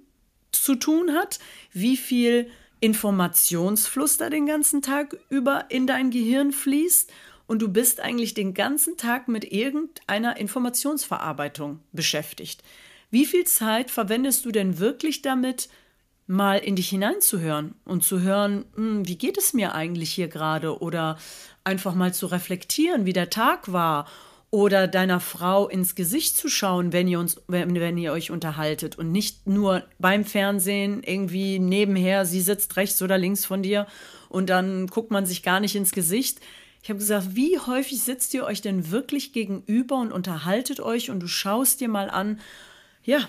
zu tun hat, wie viel Informationsfluss da den ganzen Tag über in dein Gehirn fließt und du bist eigentlich den ganzen Tag mit irgendeiner Informationsverarbeitung beschäftigt. Wie viel Zeit verwendest du denn wirklich damit, mal in dich hineinzuhören und zu hören, hm, wie geht es mir eigentlich hier gerade oder einfach mal zu reflektieren, wie der Tag war oder deiner Frau ins Gesicht zu schauen, wenn ihr uns, wenn, wenn ihr euch unterhaltet und nicht nur beim Fernsehen irgendwie nebenher, sie sitzt rechts oder links von dir und dann guckt man sich gar nicht ins Gesicht. Ich habe gesagt, wie häufig sitzt ihr euch denn wirklich gegenüber und unterhaltet euch und du schaust dir mal an, ja,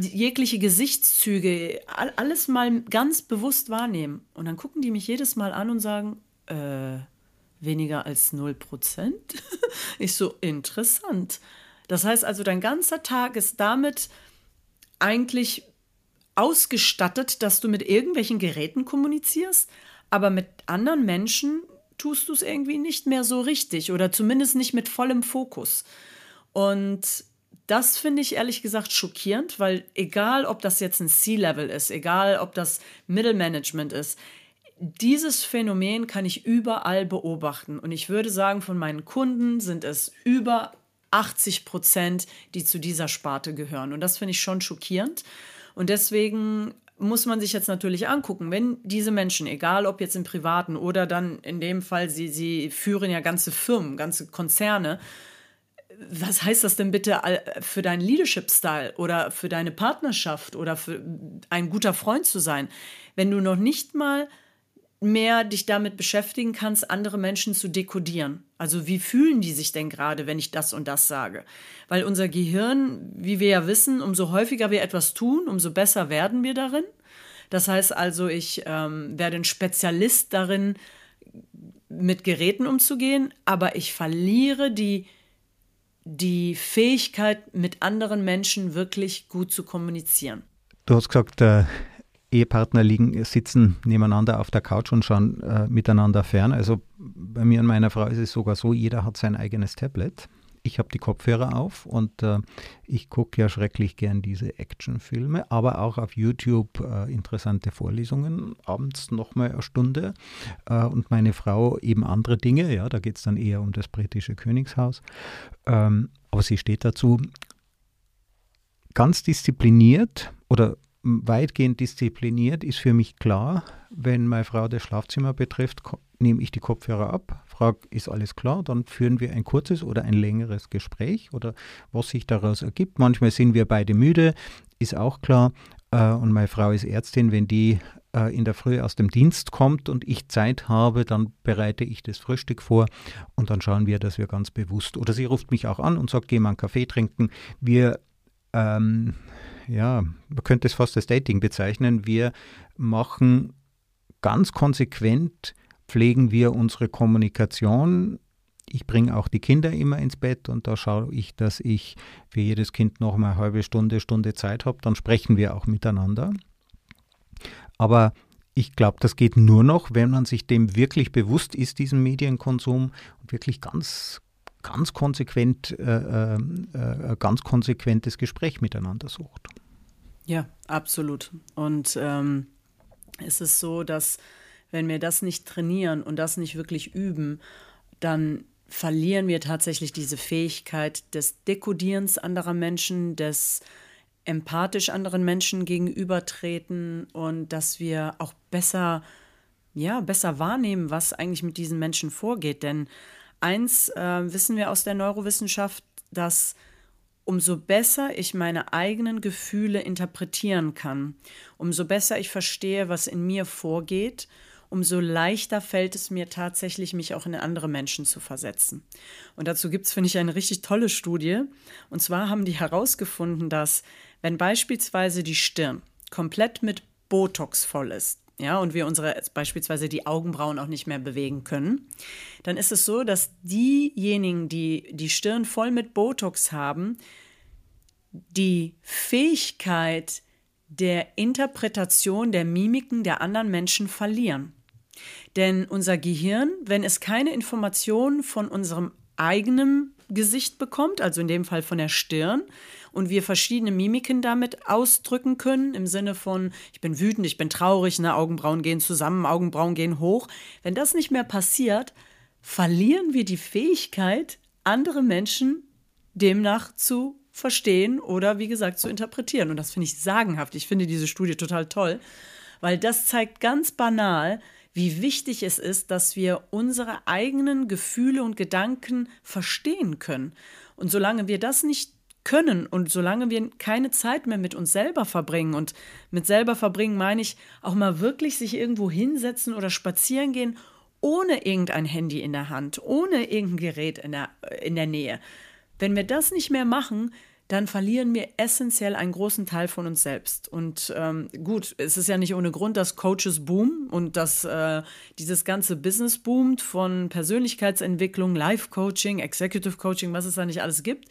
jegliche Gesichtszüge, alles mal ganz bewusst wahrnehmen. Und dann gucken die mich jedes Mal an und sagen, äh, weniger als 0%? ich so, interessant. Das heißt also, dein ganzer Tag ist damit eigentlich ausgestattet, dass du mit irgendwelchen Geräten kommunizierst, aber mit anderen Menschen tust du es irgendwie nicht mehr so richtig oder zumindest nicht mit vollem Fokus. Und das finde ich ehrlich gesagt schockierend, weil egal, ob das jetzt ein C-Level ist, egal, ob das Mittelmanagement ist, dieses Phänomen kann ich überall beobachten. Und ich würde sagen, von meinen Kunden sind es über 80 Prozent, die zu dieser Sparte gehören. Und das finde ich schon schockierend. Und deswegen muss man sich jetzt natürlich angucken, wenn diese Menschen, egal ob jetzt im Privaten oder dann in dem Fall, sie, sie führen ja ganze Firmen, ganze Konzerne, was heißt das denn bitte für deinen Leadership-Style oder für deine Partnerschaft oder für ein guter Freund zu sein, wenn du noch nicht mal mehr dich damit beschäftigen kannst, andere Menschen zu dekodieren. Also wie fühlen die sich denn gerade, wenn ich das und das sage? Weil unser Gehirn, wie wir ja wissen, umso häufiger wir etwas tun, umso besser werden wir darin. Das heißt also, ich ähm, werde ein Spezialist darin, mit Geräten umzugehen, aber ich verliere die, die Fähigkeit, mit anderen Menschen wirklich gut zu kommunizieren. Du hast gesagt, äh, Ehepartner liegen, sitzen nebeneinander auf der Couch und schauen äh, miteinander fern. Also bei mir und meiner Frau ist es sogar so, jeder hat sein eigenes Tablet. Ich habe die Kopfhörer auf und äh, ich gucke ja schrecklich gern diese Actionfilme, aber auch auf YouTube äh, interessante Vorlesungen, abends nochmal eine Stunde äh, und meine Frau eben andere Dinge, ja, da geht es dann eher um das britische Königshaus. Ähm, aber sie steht dazu ganz diszipliniert oder weitgehend diszipliniert, ist für mich klar, wenn meine Frau das Schlafzimmer betrifft, nehme ich die Kopfhörer ab, frage, ist alles klar, dann führen wir ein kurzes oder ein längeres Gespräch oder was sich daraus ergibt. Manchmal sind wir beide müde, ist auch klar. Äh, und meine Frau ist Ärztin, wenn die äh, in der Früh aus dem Dienst kommt und ich Zeit habe, dann bereite ich das Frühstück vor und dann schauen wir, dass wir ganz bewusst, oder sie ruft mich auch an und sagt, geh mal einen Kaffee trinken. Wir ähm, ja, man könnte es fast als Dating bezeichnen. Wir machen ganz konsequent, pflegen wir unsere Kommunikation. Ich bringe auch die Kinder immer ins Bett und da schaue ich, dass ich für jedes Kind noch mal eine halbe Stunde, Stunde Zeit habe. Dann sprechen wir auch miteinander. Aber ich glaube, das geht nur noch, wenn man sich dem wirklich bewusst ist, diesem Medienkonsum und wirklich ganz, ganz konsequent, äh, äh, äh ganz konsequentes Gespräch miteinander sucht. Ja, absolut. Und ähm, es ist so, dass wenn wir das nicht trainieren und das nicht wirklich üben, dann verlieren wir tatsächlich diese Fähigkeit des Dekodierens anderer Menschen, des empathisch anderen Menschen gegenübertreten und dass wir auch besser, ja, besser wahrnehmen, was eigentlich mit diesen Menschen vorgeht. Denn eins äh, wissen wir aus der Neurowissenschaft, dass umso besser ich meine eigenen Gefühle interpretieren kann, umso besser ich verstehe, was in mir vorgeht, umso leichter fällt es mir tatsächlich, mich auch in andere Menschen zu versetzen. Und dazu gibt es, finde ich, eine richtig tolle Studie. Und zwar haben die herausgefunden, dass wenn beispielsweise die Stirn komplett mit Botox voll ist, ja, und wir unsere beispielsweise die Augenbrauen auch nicht mehr bewegen können, dann ist es so, dass diejenigen, die die Stirn voll mit Botox haben, die Fähigkeit der Interpretation der Mimiken der anderen Menschen verlieren. Denn unser Gehirn, wenn es keine Informationen von unserem eigenen Gesicht bekommt, also in dem Fall von der Stirn, und wir verschiedene Mimiken damit ausdrücken können, im Sinne von, ich bin wütend, ich bin traurig, ne, Augenbrauen gehen zusammen, Augenbrauen gehen hoch. Wenn das nicht mehr passiert, verlieren wir die Fähigkeit, andere Menschen demnach zu verstehen oder wie gesagt zu interpretieren. Und das finde ich sagenhaft. Ich finde diese Studie total toll. weil das zeigt ganz banal, wie wichtig es ist, dass wir unsere eigenen Gefühle und Gedanken verstehen können. Und solange wir das nicht können und solange wir keine Zeit mehr mit uns selber verbringen und mit selber verbringen meine ich auch mal wirklich sich irgendwo hinsetzen oder spazieren gehen ohne irgendein Handy in der Hand, ohne irgendein Gerät in der, in der Nähe. Wenn wir das nicht mehr machen, dann verlieren wir essentiell einen großen Teil von uns selbst. Und ähm, gut, es ist ja nicht ohne Grund, dass Coaches boomen und dass äh, dieses ganze Business boomt von Persönlichkeitsentwicklung, Life-Coaching, Executive Coaching, was es da nicht alles gibt.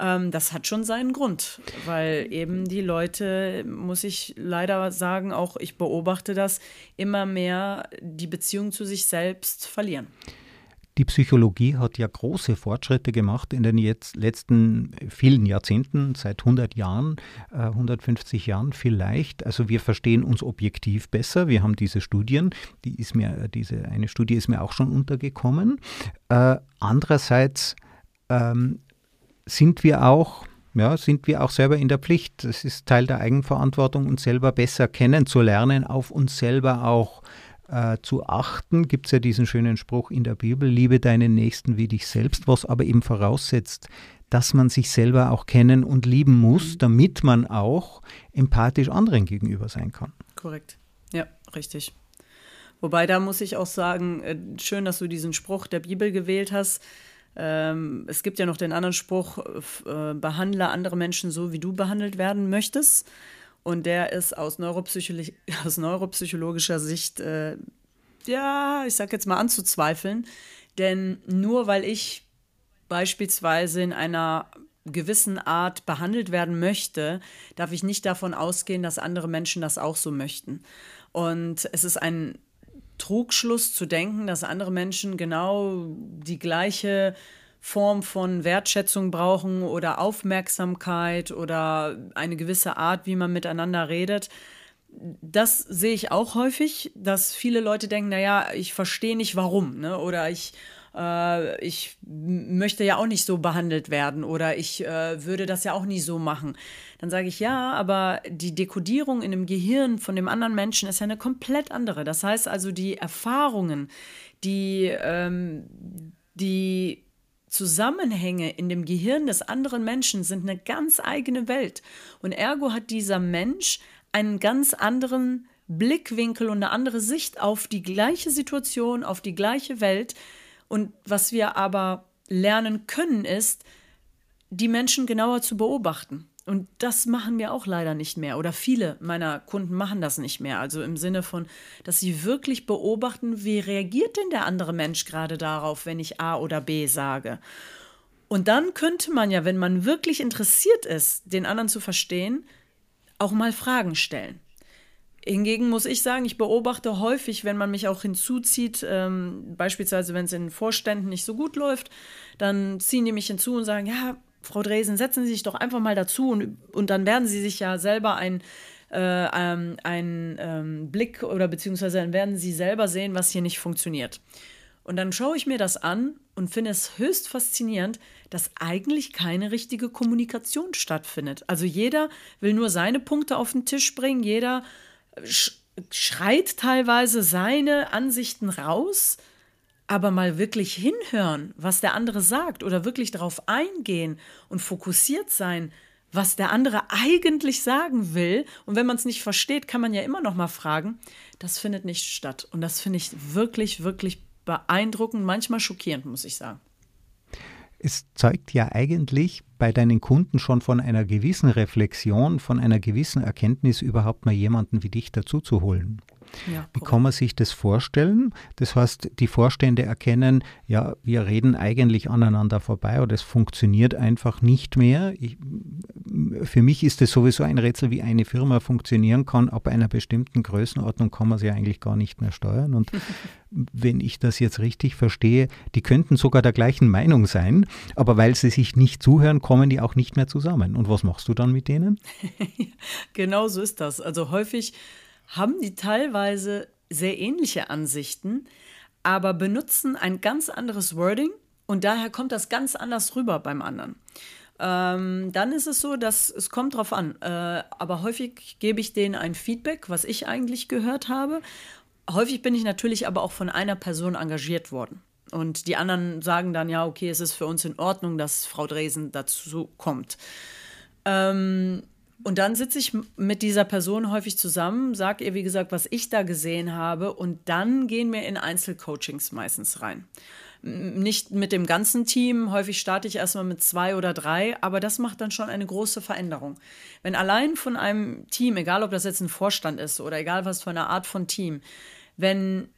Ähm, das hat schon seinen Grund, weil eben die Leute, muss ich leider sagen, auch ich beobachte das, immer mehr die Beziehung zu sich selbst verlieren. Die Psychologie hat ja große Fortschritte gemacht in den jetzt letzten vielen Jahrzehnten, seit 100 Jahren, 150 äh, Jahren vielleicht. Also wir verstehen uns objektiv besser. Wir haben diese Studien, die ist mir, diese eine Studie ist mir auch schon untergekommen. Äh, andererseits ähm, sind wir auch ja, sind wir auch selber in der Pflicht. Es ist Teil der Eigenverantwortung, uns selber besser kennenzulernen, auf uns selber auch äh, zu achten. Gibt es ja diesen schönen Spruch in der Bibel, liebe deinen Nächsten wie dich selbst, was aber eben voraussetzt, dass man sich selber auch kennen und lieben muss, mhm. damit man auch empathisch anderen gegenüber sein kann. Korrekt. Ja, richtig. Wobei da muss ich auch sagen, äh, schön, dass du diesen Spruch der Bibel gewählt hast. Ähm, es gibt ja noch den anderen Spruch, äh, behandle andere Menschen so, wie du behandelt werden möchtest. Und der ist aus, Neuropsycholo aus neuropsychologischer Sicht, äh, ja, ich sag jetzt mal anzuzweifeln. Denn nur weil ich beispielsweise in einer gewissen Art behandelt werden möchte, darf ich nicht davon ausgehen, dass andere Menschen das auch so möchten. Und es ist ein Trugschluss zu denken, dass andere Menschen genau die gleiche Form von Wertschätzung brauchen oder Aufmerksamkeit oder eine gewisse Art, wie man miteinander redet. Das sehe ich auch häufig, dass viele Leute denken, naja, ich verstehe nicht warum, ne? oder ich, äh, ich möchte ja auch nicht so behandelt werden oder ich äh, würde das ja auch nie so machen. Dann sage ich ja, aber die Dekodierung in dem Gehirn von dem anderen Menschen ist ja eine komplett andere. Das heißt also, die Erfahrungen, die, ähm, die Zusammenhänge in dem Gehirn des anderen Menschen sind eine ganz eigene Welt. Und ergo hat dieser Mensch einen ganz anderen Blickwinkel und eine andere Sicht auf die gleiche Situation, auf die gleiche Welt. Und was wir aber lernen können, ist, die Menschen genauer zu beobachten. Und das machen wir auch leider nicht mehr. Oder viele meiner Kunden machen das nicht mehr. Also im Sinne von, dass sie wirklich beobachten, wie reagiert denn der andere Mensch gerade darauf, wenn ich A oder B sage. Und dann könnte man ja, wenn man wirklich interessiert ist, den anderen zu verstehen, auch mal Fragen stellen. Hingegen muss ich sagen, ich beobachte häufig, wenn man mich auch hinzuzieht, ähm, beispielsweise wenn es in Vorständen nicht so gut läuft, dann ziehen die mich hinzu und sagen, ja, Frau Dresen, setzen Sie sich doch einfach mal dazu und, und dann werden Sie sich ja selber ein, äh, ähm, einen ähm, Blick oder beziehungsweise dann werden Sie selber sehen, was hier nicht funktioniert. Und dann schaue ich mir das an und finde es höchst faszinierend, dass eigentlich keine richtige Kommunikation stattfindet. Also jeder will nur seine Punkte auf den Tisch bringen, jeder schreit teilweise seine Ansichten raus aber mal wirklich hinhören, was der andere sagt oder wirklich darauf eingehen und fokussiert sein, was der andere eigentlich sagen will. Und wenn man es nicht versteht, kann man ja immer noch mal fragen. Das findet nicht statt. Und das finde ich wirklich, wirklich beeindruckend, manchmal schockierend, muss ich sagen. Es zeugt ja eigentlich bei deinen Kunden schon von einer gewissen Reflexion, von einer gewissen Erkenntnis, überhaupt mal jemanden wie dich dazu zu holen. Ja, Wie kann man sich das vorstellen? Das heißt, die Vorstände erkennen, ja, wir reden eigentlich aneinander vorbei oder es funktioniert einfach nicht mehr. Ich, für mich ist es sowieso ein Rätsel, wie eine Firma funktionieren kann. Ab einer bestimmten Größenordnung kann man sie eigentlich gar nicht mehr steuern. Und wenn ich das jetzt richtig verstehe, die könnten sogar der gleichen Meinung sein, aber weil sie sich nicht zuhören, kommen die auch nicht mehr zusammen. Und was machst du dann mit denen? genau so ist das. Also häufig haben die teilweise sehr ähnliche Ansichten, aber benutzen ein ganz anderes Wording und daher kommt das ganz anders rüber beim anderen. ähm, dann ist es so, dass es kommt drauf an. Äh, aber häufig gebe ich denen ein Feedback, was ich eigentlich gehört habe. Häufig bin ich natürlich aber auch von einer Person engagiert worden. Und die anderen sagen dann, ja, okay, es ist für uns in Ordnung, dass Frau Dresen dazu kommt. Ähm, und dann sitze ich mit dieser Person häufig zusammen, sage ihr, wie gesagt, was ich da gesehen habe. Und dann gehen wir in Einzelcoachings meistens rein. Nicht mit dem ganzen Team, häufig starte ich erstmal mit zwei oder drei, aber das macht dann schon eine große Veränderung. Wenn allein von einem Team, egal ob das jetzt ein Vorstand ist oder egal was für eine Art von Team, wenn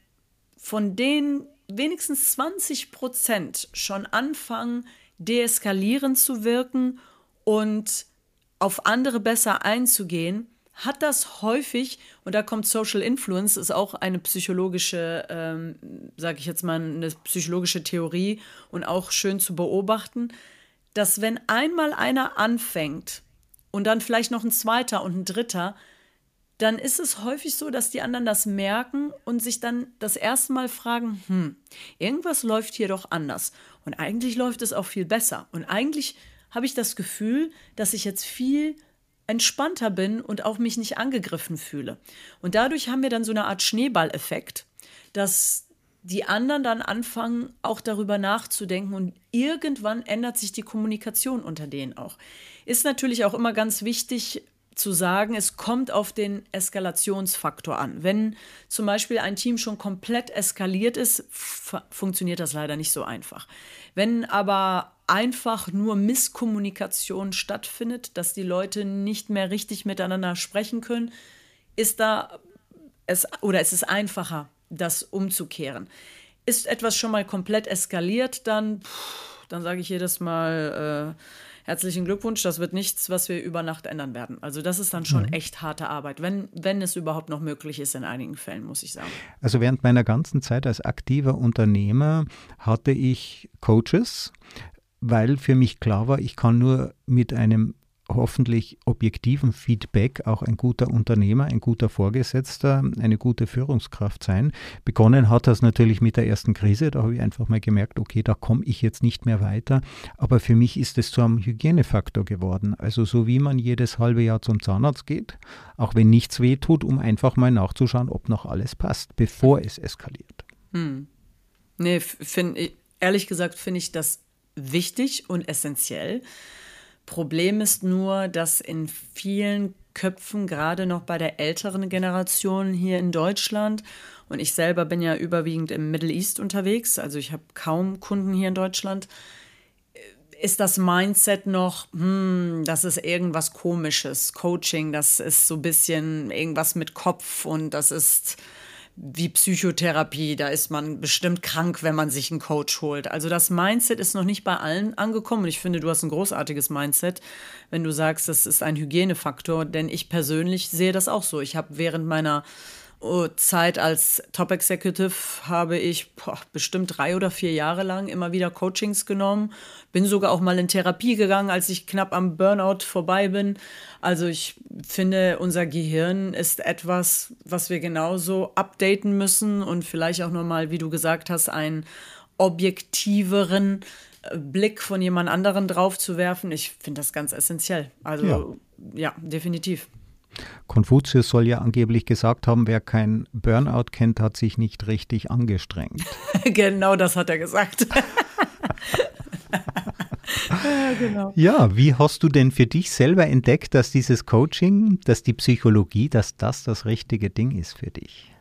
von den wenigstens 20 Prozent schon anfangen, deeskalierend zu wirken und auf andere besser einzugehen, hat das häufig, und da kommt Social Influence, ist auch eine psychologische, ähm, sage ich jetzt mal, eine psychologische Theorie und auch schön zu beobachten, dass wenn einmal einer anfängt und dann vielleicht noch ein zweiter und ein dritter, dann ist es häufig so, dass die anderen das merken und sich dann das erste Mal fragen, hm, irgendwas läuft hier doch anders. Und eigentlich läuft es auch viel besser. Und eigentlich habe ich das Gefühl, dass ich jetzt viel entspannter bin und auch mich nicht angegriffen fühle. Und dadurch haben wir dann so eine Art Schneeballeffekt, dass die anderen dann anfangen, auch darüber nachzudenken und irgendwann ändert sich die Kommunikation unter denen auch. Ist natürlich auch immer ganz wichtig, zu sagen, es kommt auf den Eskalationsfaktor an. Wenn zum Beispiel ein Team schon komplett eskaliert ist, funktioniert das leider nicht so einfach. Wenn aber einfach nur Misskommunikation stattfindet, dass die Leute nicht mehr richtig miteinander sprechen können, ist da es oder es ist einfacher, das umzukehren. Ist etwas schon mal komplett eskaliert, dann, dann sage ich jedes Mal, äh, herzlichen Glückwunsch, das wird nichts, was wir über Nacht ändern werden. Also das ist dann schon mhm. echt harte Arbeit, wenn, wenn es überhaupt noch möglich ist in einigen Fällen, muss ich sagen. Also während meiner ganzen Zeit als aktiver Unternehmer hatte ich Coaches, weil für mich klar war, ich kann nur mit einem hoffentlich objektiven Feedback auch ein guter Unternehmer, ein guter Vorgesetzter, eine gute Führungskraft sein. Begonnen hat das natürlich mit der ersten Krise. Da habe ich einfach mal gemerkt, okay, da komme ich jetzt nicht mehr weiter. Aber für mich ist es zu einem Hygienefaktor geworden. Also so wie man jedes halbe Jahr zum Zahnarzt geht, auch wenn nichts weh tut, um einfach mal nachzuschauen, ob noch alles passt, bevor es eskaliert. Hm. Nee, find, ehrlich gesagt finde ich das wichtig und essentiell. Problem ist nur, dass in vielen Köpfen, gerade noch bei der älteren Generation hier in Deutschland, und ich selber bin ja überwiegend im Middle East unterwegs, also ich habe kaum Kunden hier in Deutschland, ist das Mindset noch, hm, das ist irgendwas Komisches. Coaching, das ist so ein bisschen irgendwas mit Kopf und das ist wie Psychotherapie. Da ist man bestimmt krank, wenn man sich einen Coach holt. Also das Mindset ist noch nicht bei allen angekommen. Und ich finde, du hast ein großartiges Mindset, wenn du sagst, das ist ein Hygienefaktor. Denn ich persönlich sehe das auch so. Ich habe während meiner Zeit als Top Executive habe ich boah, bestimmt drei oder vier Jahre lang immer wieder Coachings genommen. Bin sogar auch mal in Therapie gegangen, als ich knapp am Burnout vorbei bin. Also ich finde, unser Gehirn ist etwas, was wir genauso updaten müssen und vielleicht auch nochmal, wie du gesagt hast, einen objektiveren äh, Blick von jemand anderen drauf zu werfen. Ich finde das ganz essentiell. Also ja, ja definitiv. Konfuzius soll ja angeblich gesagt haben, wer kein Burnout kennt, hat sich nicht richtig angestrengt. genau das hat er gesagt. ja, genau. ja, wie hast du denn für dich selber entdeckt, dass dieses Coaching, dass die Psychologie, dass das das richtige Ding ist für dich?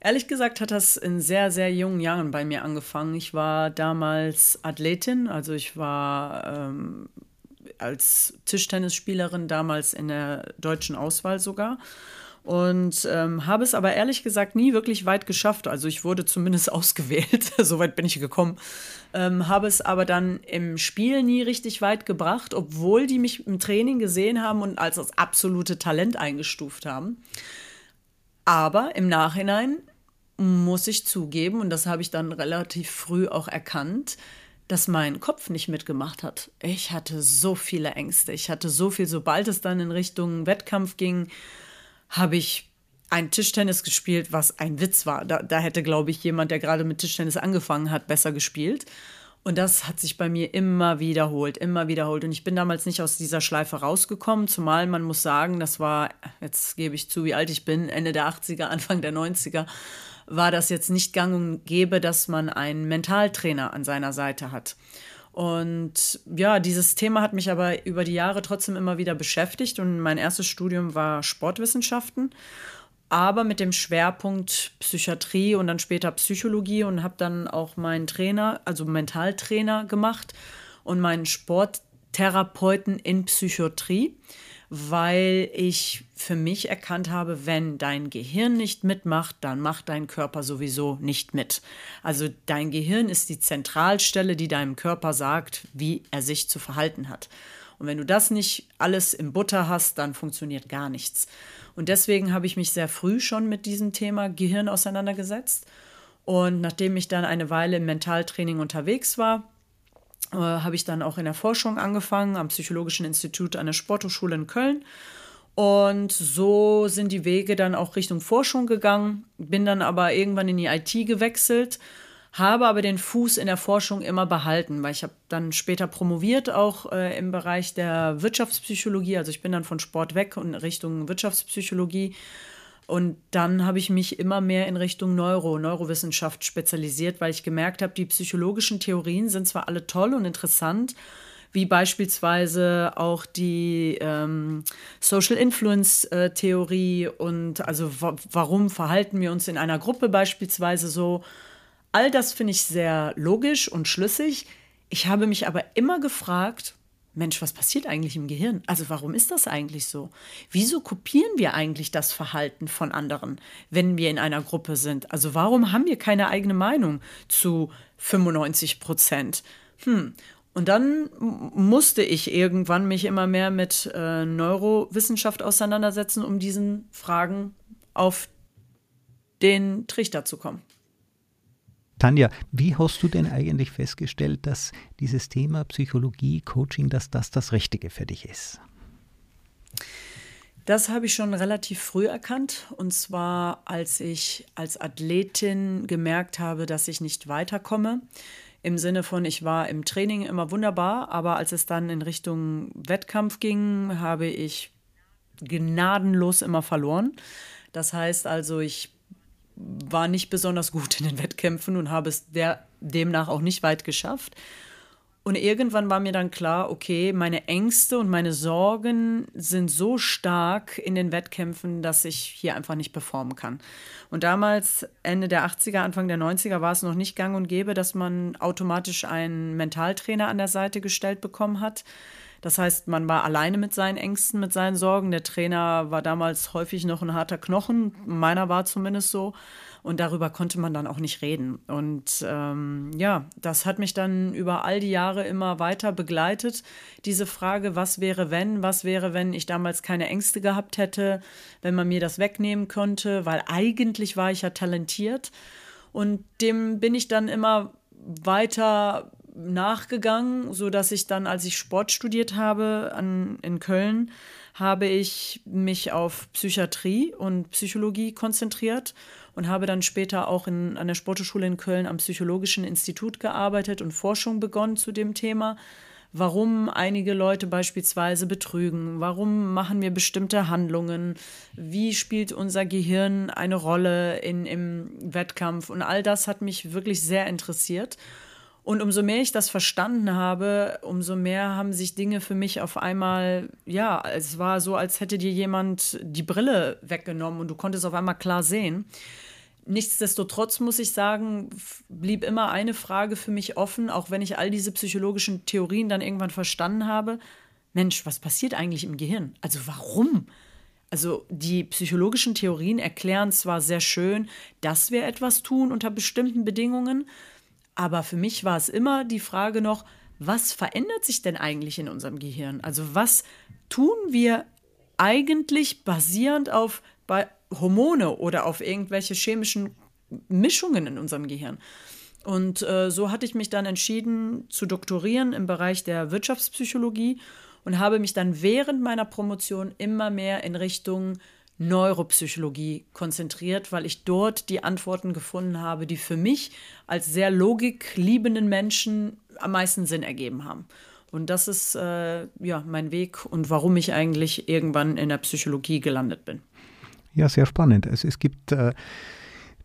Ehrlich gesagt hat das in sehr, sehr jungen Jahren bei mir angefangen. Ich war damals Athletin, also ich war ähm, als Tischtennisspielerin damals in der deutschen Auswahl sogar. Und ähm, habe es aber ehrlich gesagt nie wirklich weit geschafft. Also ich wurde zumindest ausgewählt, so weit bin ich gekommen. Ähm, habe es aber dann im Spiel nie richtig weit gebracht, obwohl die mich im Training gesehen haben und als das absolute Talent eingestuft haben. Aber im Nachhinein muss ich zugeben, und das habe ich dann relativ früh auch erkannt, dass mein Kopf nicht mitgemacht hat. Ich hatte so viele Ängste. Ich hatte so viel, sobald es dann in Richtung Wettkampf ging, habe ich ein Tischtennis gespielt, was ein Witz war. Da, da hätte, glaube ich, jemand, der gerade mit Tischtennis angefangen hat, besser gespielt. Und das hat sich bei mir immer wiederholt, immer wiederholt. Und ich bin damals nicht aus dieser Schleife rausgekommen, zumal man muss sagen, das war, jetzt gebe ich zu, wie alt ich bin, Ende der 80er, Anfang der 90er, war das jetzt nicht gang und gäbe, dass man einen Mentaltrainer an seiner Seite hat. Und ja, dieses Thema hat mich aber über die Jahre trotzdem immer wieder beschäftigt und mein erstes Studium war Sportwissenschaften aber mit dem Schwerpunkt Psychiatrie und dann später Psychologie und habe dann auch meinen Trainer, also Mentaltrainer gemacht und meinen Sporttherapeuten in Psychiatrie, weil ich für mich erkannt habe, wenn dein Gehirn nicht mitmacht, dann macht dein Körper sowieso nicht mit. Also dein Gehirn ist die Zentralstelle, die deinem Körper sagt, wie er sich zu verhalten hat. Und wenn du das nicht alles im Butter hast, dann funktioniert gar nichts. Und deswegen habe ich mich sehr früh schon mit diesem Thema Gehirn auseinandergesetzt. Und nachdem ich dann eine Weile im Mentaltraining unterwegs war, äh, habe ich dann auch in der Forschung angefangen am Psychologischen Institut an der Sporthochschule in Köln. Und so sind die Wege dann auch Richtung Forschung gegangen, bin dann aber irgendwann in die IT gewechselt habe aber den Fuß in der Forschung immer behalten, weil ich habe dann später promoviert, auch äh, im Bereich der Wirtschaftspsychologie. Also ich bin dann von Sport weg und Richtung Wirtschaftspsychologie. Und dann habe ich mich immer mehr in Richtung Neuro, Neurowissenschaft spezialisiert, weil ich gemerkt habe, die psychologischen Theorien sind zwar alle toll und interessant, wie beispielsweise auch die ähm, Social Influence äh, Theorie und also warum verhalten wir uns in einer Gruppe beispielsweise so All das finde ich sehr logisch und schlüssig. Ich habe mich aber immer gefragt, Mensch, was passiert eigentlich im Gehirn? Also warum ist das eigentlich so? Wieso kopieren wir eigentlich das Verhalten von anderen, wenn wir in einer Gruppe sind? Also warum haben wir keine eigene Meinung zu 95 Prozent? Hm. Und dann musste ich irgendwann mich immer mehr mit äh, Neurowissenschaft auseinandersetzen, um diesen Fragen auf den Trichter zu kommen. Tanja, wie hast du denn eigentlich festgestellt, dass dieses Thema Psychologie, Coaching, dass das das Richtige für dich ist? Das habe ich schon relativ früh erkannt. Und zwar, als ich als Athletin gemerkt habe, dass ich nicht weiterkomme. Im Sinne von, ich war im Training immer wunderbar, aber als es dann in Richtung Wettkampf ging, habe ich gnadenlos immer verloren. Das heißt also, ich war nicht besonders gut in den Wettkämpfen und habe es der, demnach auch nicht weit geschafft. Und irgendwann war mir dann klar, okay, meine Ängste und meine Sorgen sind so stark in den Wettkämpfen, dass ich hier einfach nicht performen kann. Und damals, Ende der 80er, Anfang der 90er, war es noch nicht gang und gäbe, dass man automatisch einen Mentaltrainer an der Seite gestellt bekommen hat. Das heißt, man war alleine mit seinen Ängsten, mit seinen Sorgen. Der Trainer war damals häufig noch ein harter Knochen. Meiner war zumindest so. Und darüber konnte man dann auch nicht reden. Und ähm, ja, das hat mich dann über all die Jahre immer weiter begleitet. Diese Frage, was wäre, wenn, was wäre, wenn ich damals keine Ängste gehabt hätte, wenn man mir das wegnehmen könnte, weil eigentlich war ich ja talentiert. Und dem bin ich dann immer weiter nachgegangen, so dass ich dann, als ich Sport studiert habe an, in Köln, habe ich mich auf Psychiatrie und Psychologie konzentriert und habe dann später auch in, an der Sportschule in Köln am Psychologischen Institut gearbeitet und Forschung begonnen zu dem Thema. Warum einige Leute beispielsweise betrügen? Warum machen wir bestimmte Handlungen? Wie spielt unser Gehirn eine Rolle in, im Wettkampf? Und all das hat mich wirklich sehr interessiert. Und umso mehr ich das verstanden habe, umso mehr haben sich Dinge für mich auf einmal, ja, es war so, als hätte dir jemand die Brille weggenommen und du konntest auf einmal klar sehen. Nichtsdestotrotz muss ich sagen, blieb immer eine Frage für mich offen, auch wenn ich all diese psychologischen Theorien dann irgendwann verstanden habe. Mensch, was passiert eigentlich im Gehirn? Also warum? Also die psychologischen Theorien erklären zwar sehr schön, dass wir etwas tun unter bestimmten Bedingungen, aber für mich war es immer die Frage noch, was verändert sich denn eigentlich in unserem Gehirn? Also was tun wir eigentlich basierend auf Hormone oder auf irgendwelche chemischen Mischungen in unserem Gehirn? Und äh, so hatte ich mich dann entschieden zu doktorieren im Bereich der Wirtschaftspsychologie und habe mich dann während meiner Promotion immer mehr in Richtung Neuropsychologie konzentriert, weil ich dort die Antworten gefunden habe, die für mich als sehr logikliebenden Menschen am meisten Sinn ergeben haben. Und das ist äh, ja mein Weg und warum ich eigentlich irgendwann in der Psychologie gelandet bin. Ja, sehr spannend. Also es gibt äh,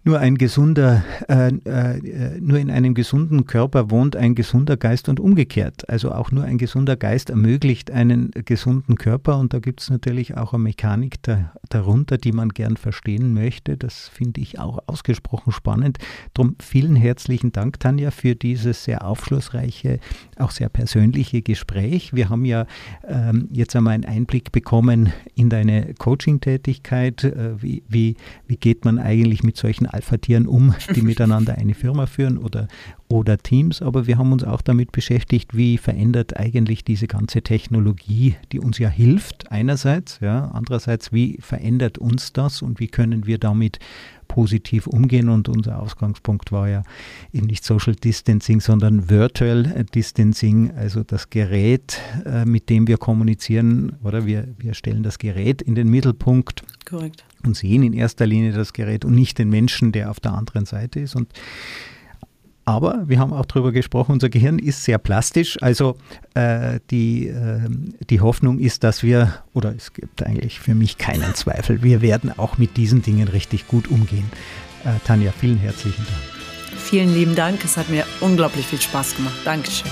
nur ein gesunder, äh, äh, nur in einem gesunden Körper wohnt ein gesunder Geist und umgekehrt. Also auch nur ein gesunder Geist ermöglicht einen gesunden Körper und da gibt es natürlich auch eine Mechanik da, darunter, die man gern verstehen möchte. Das finde ich auch ausgesprochen spannend. Darum vielen herzlichen Dank, Tanja, für dieses sehr aufschlussreiche, auch sehr persönliche Gespräch. Wir haben ja ähm, jetzt einmal einen Einblick bekommen in deine Coaching-Tätigkeit. Äh, wie, wie, wie geht man eigentlich mit solchen Alpha-Tieren um, die miteinander eine Firma führen oder, oder Teams. Aber wir haben uns auch damit beschäftigt, wie verändert eigentlich diese ganze Technologie, die uns ja hilft, einerseits, ja, andererseits, wie verändert uns das und wie können wir damit positiv umgehen. Und unser Ausgangspunkt war ja eben nicht Social Distancing, sondern Virtual Distancing, also das Gerät, äh, mit dem wir kommunizieren, oder wir, wir stellen das Gerät in den Mittelpunkt. Korrekt und sehen in erster Linie das Gerät und nicht den Menschen, der auf der anderen Seite ist. Und aber wir haben auch darüber gesprochen, unser Gehirn ist sehr plastisch. Also äh, die, äh, die Hoffnung ist, dass wir, oder es gibt eigentlich für mich keinen Zweifel, wir werden auch mit diesen Dingen richtig gut umgehen. Äh, Tanja, vielen herzlichen Dank. Vielen lieben Dank. Es hat mir unglaublich viel Spaß gemacht. Dankeschön.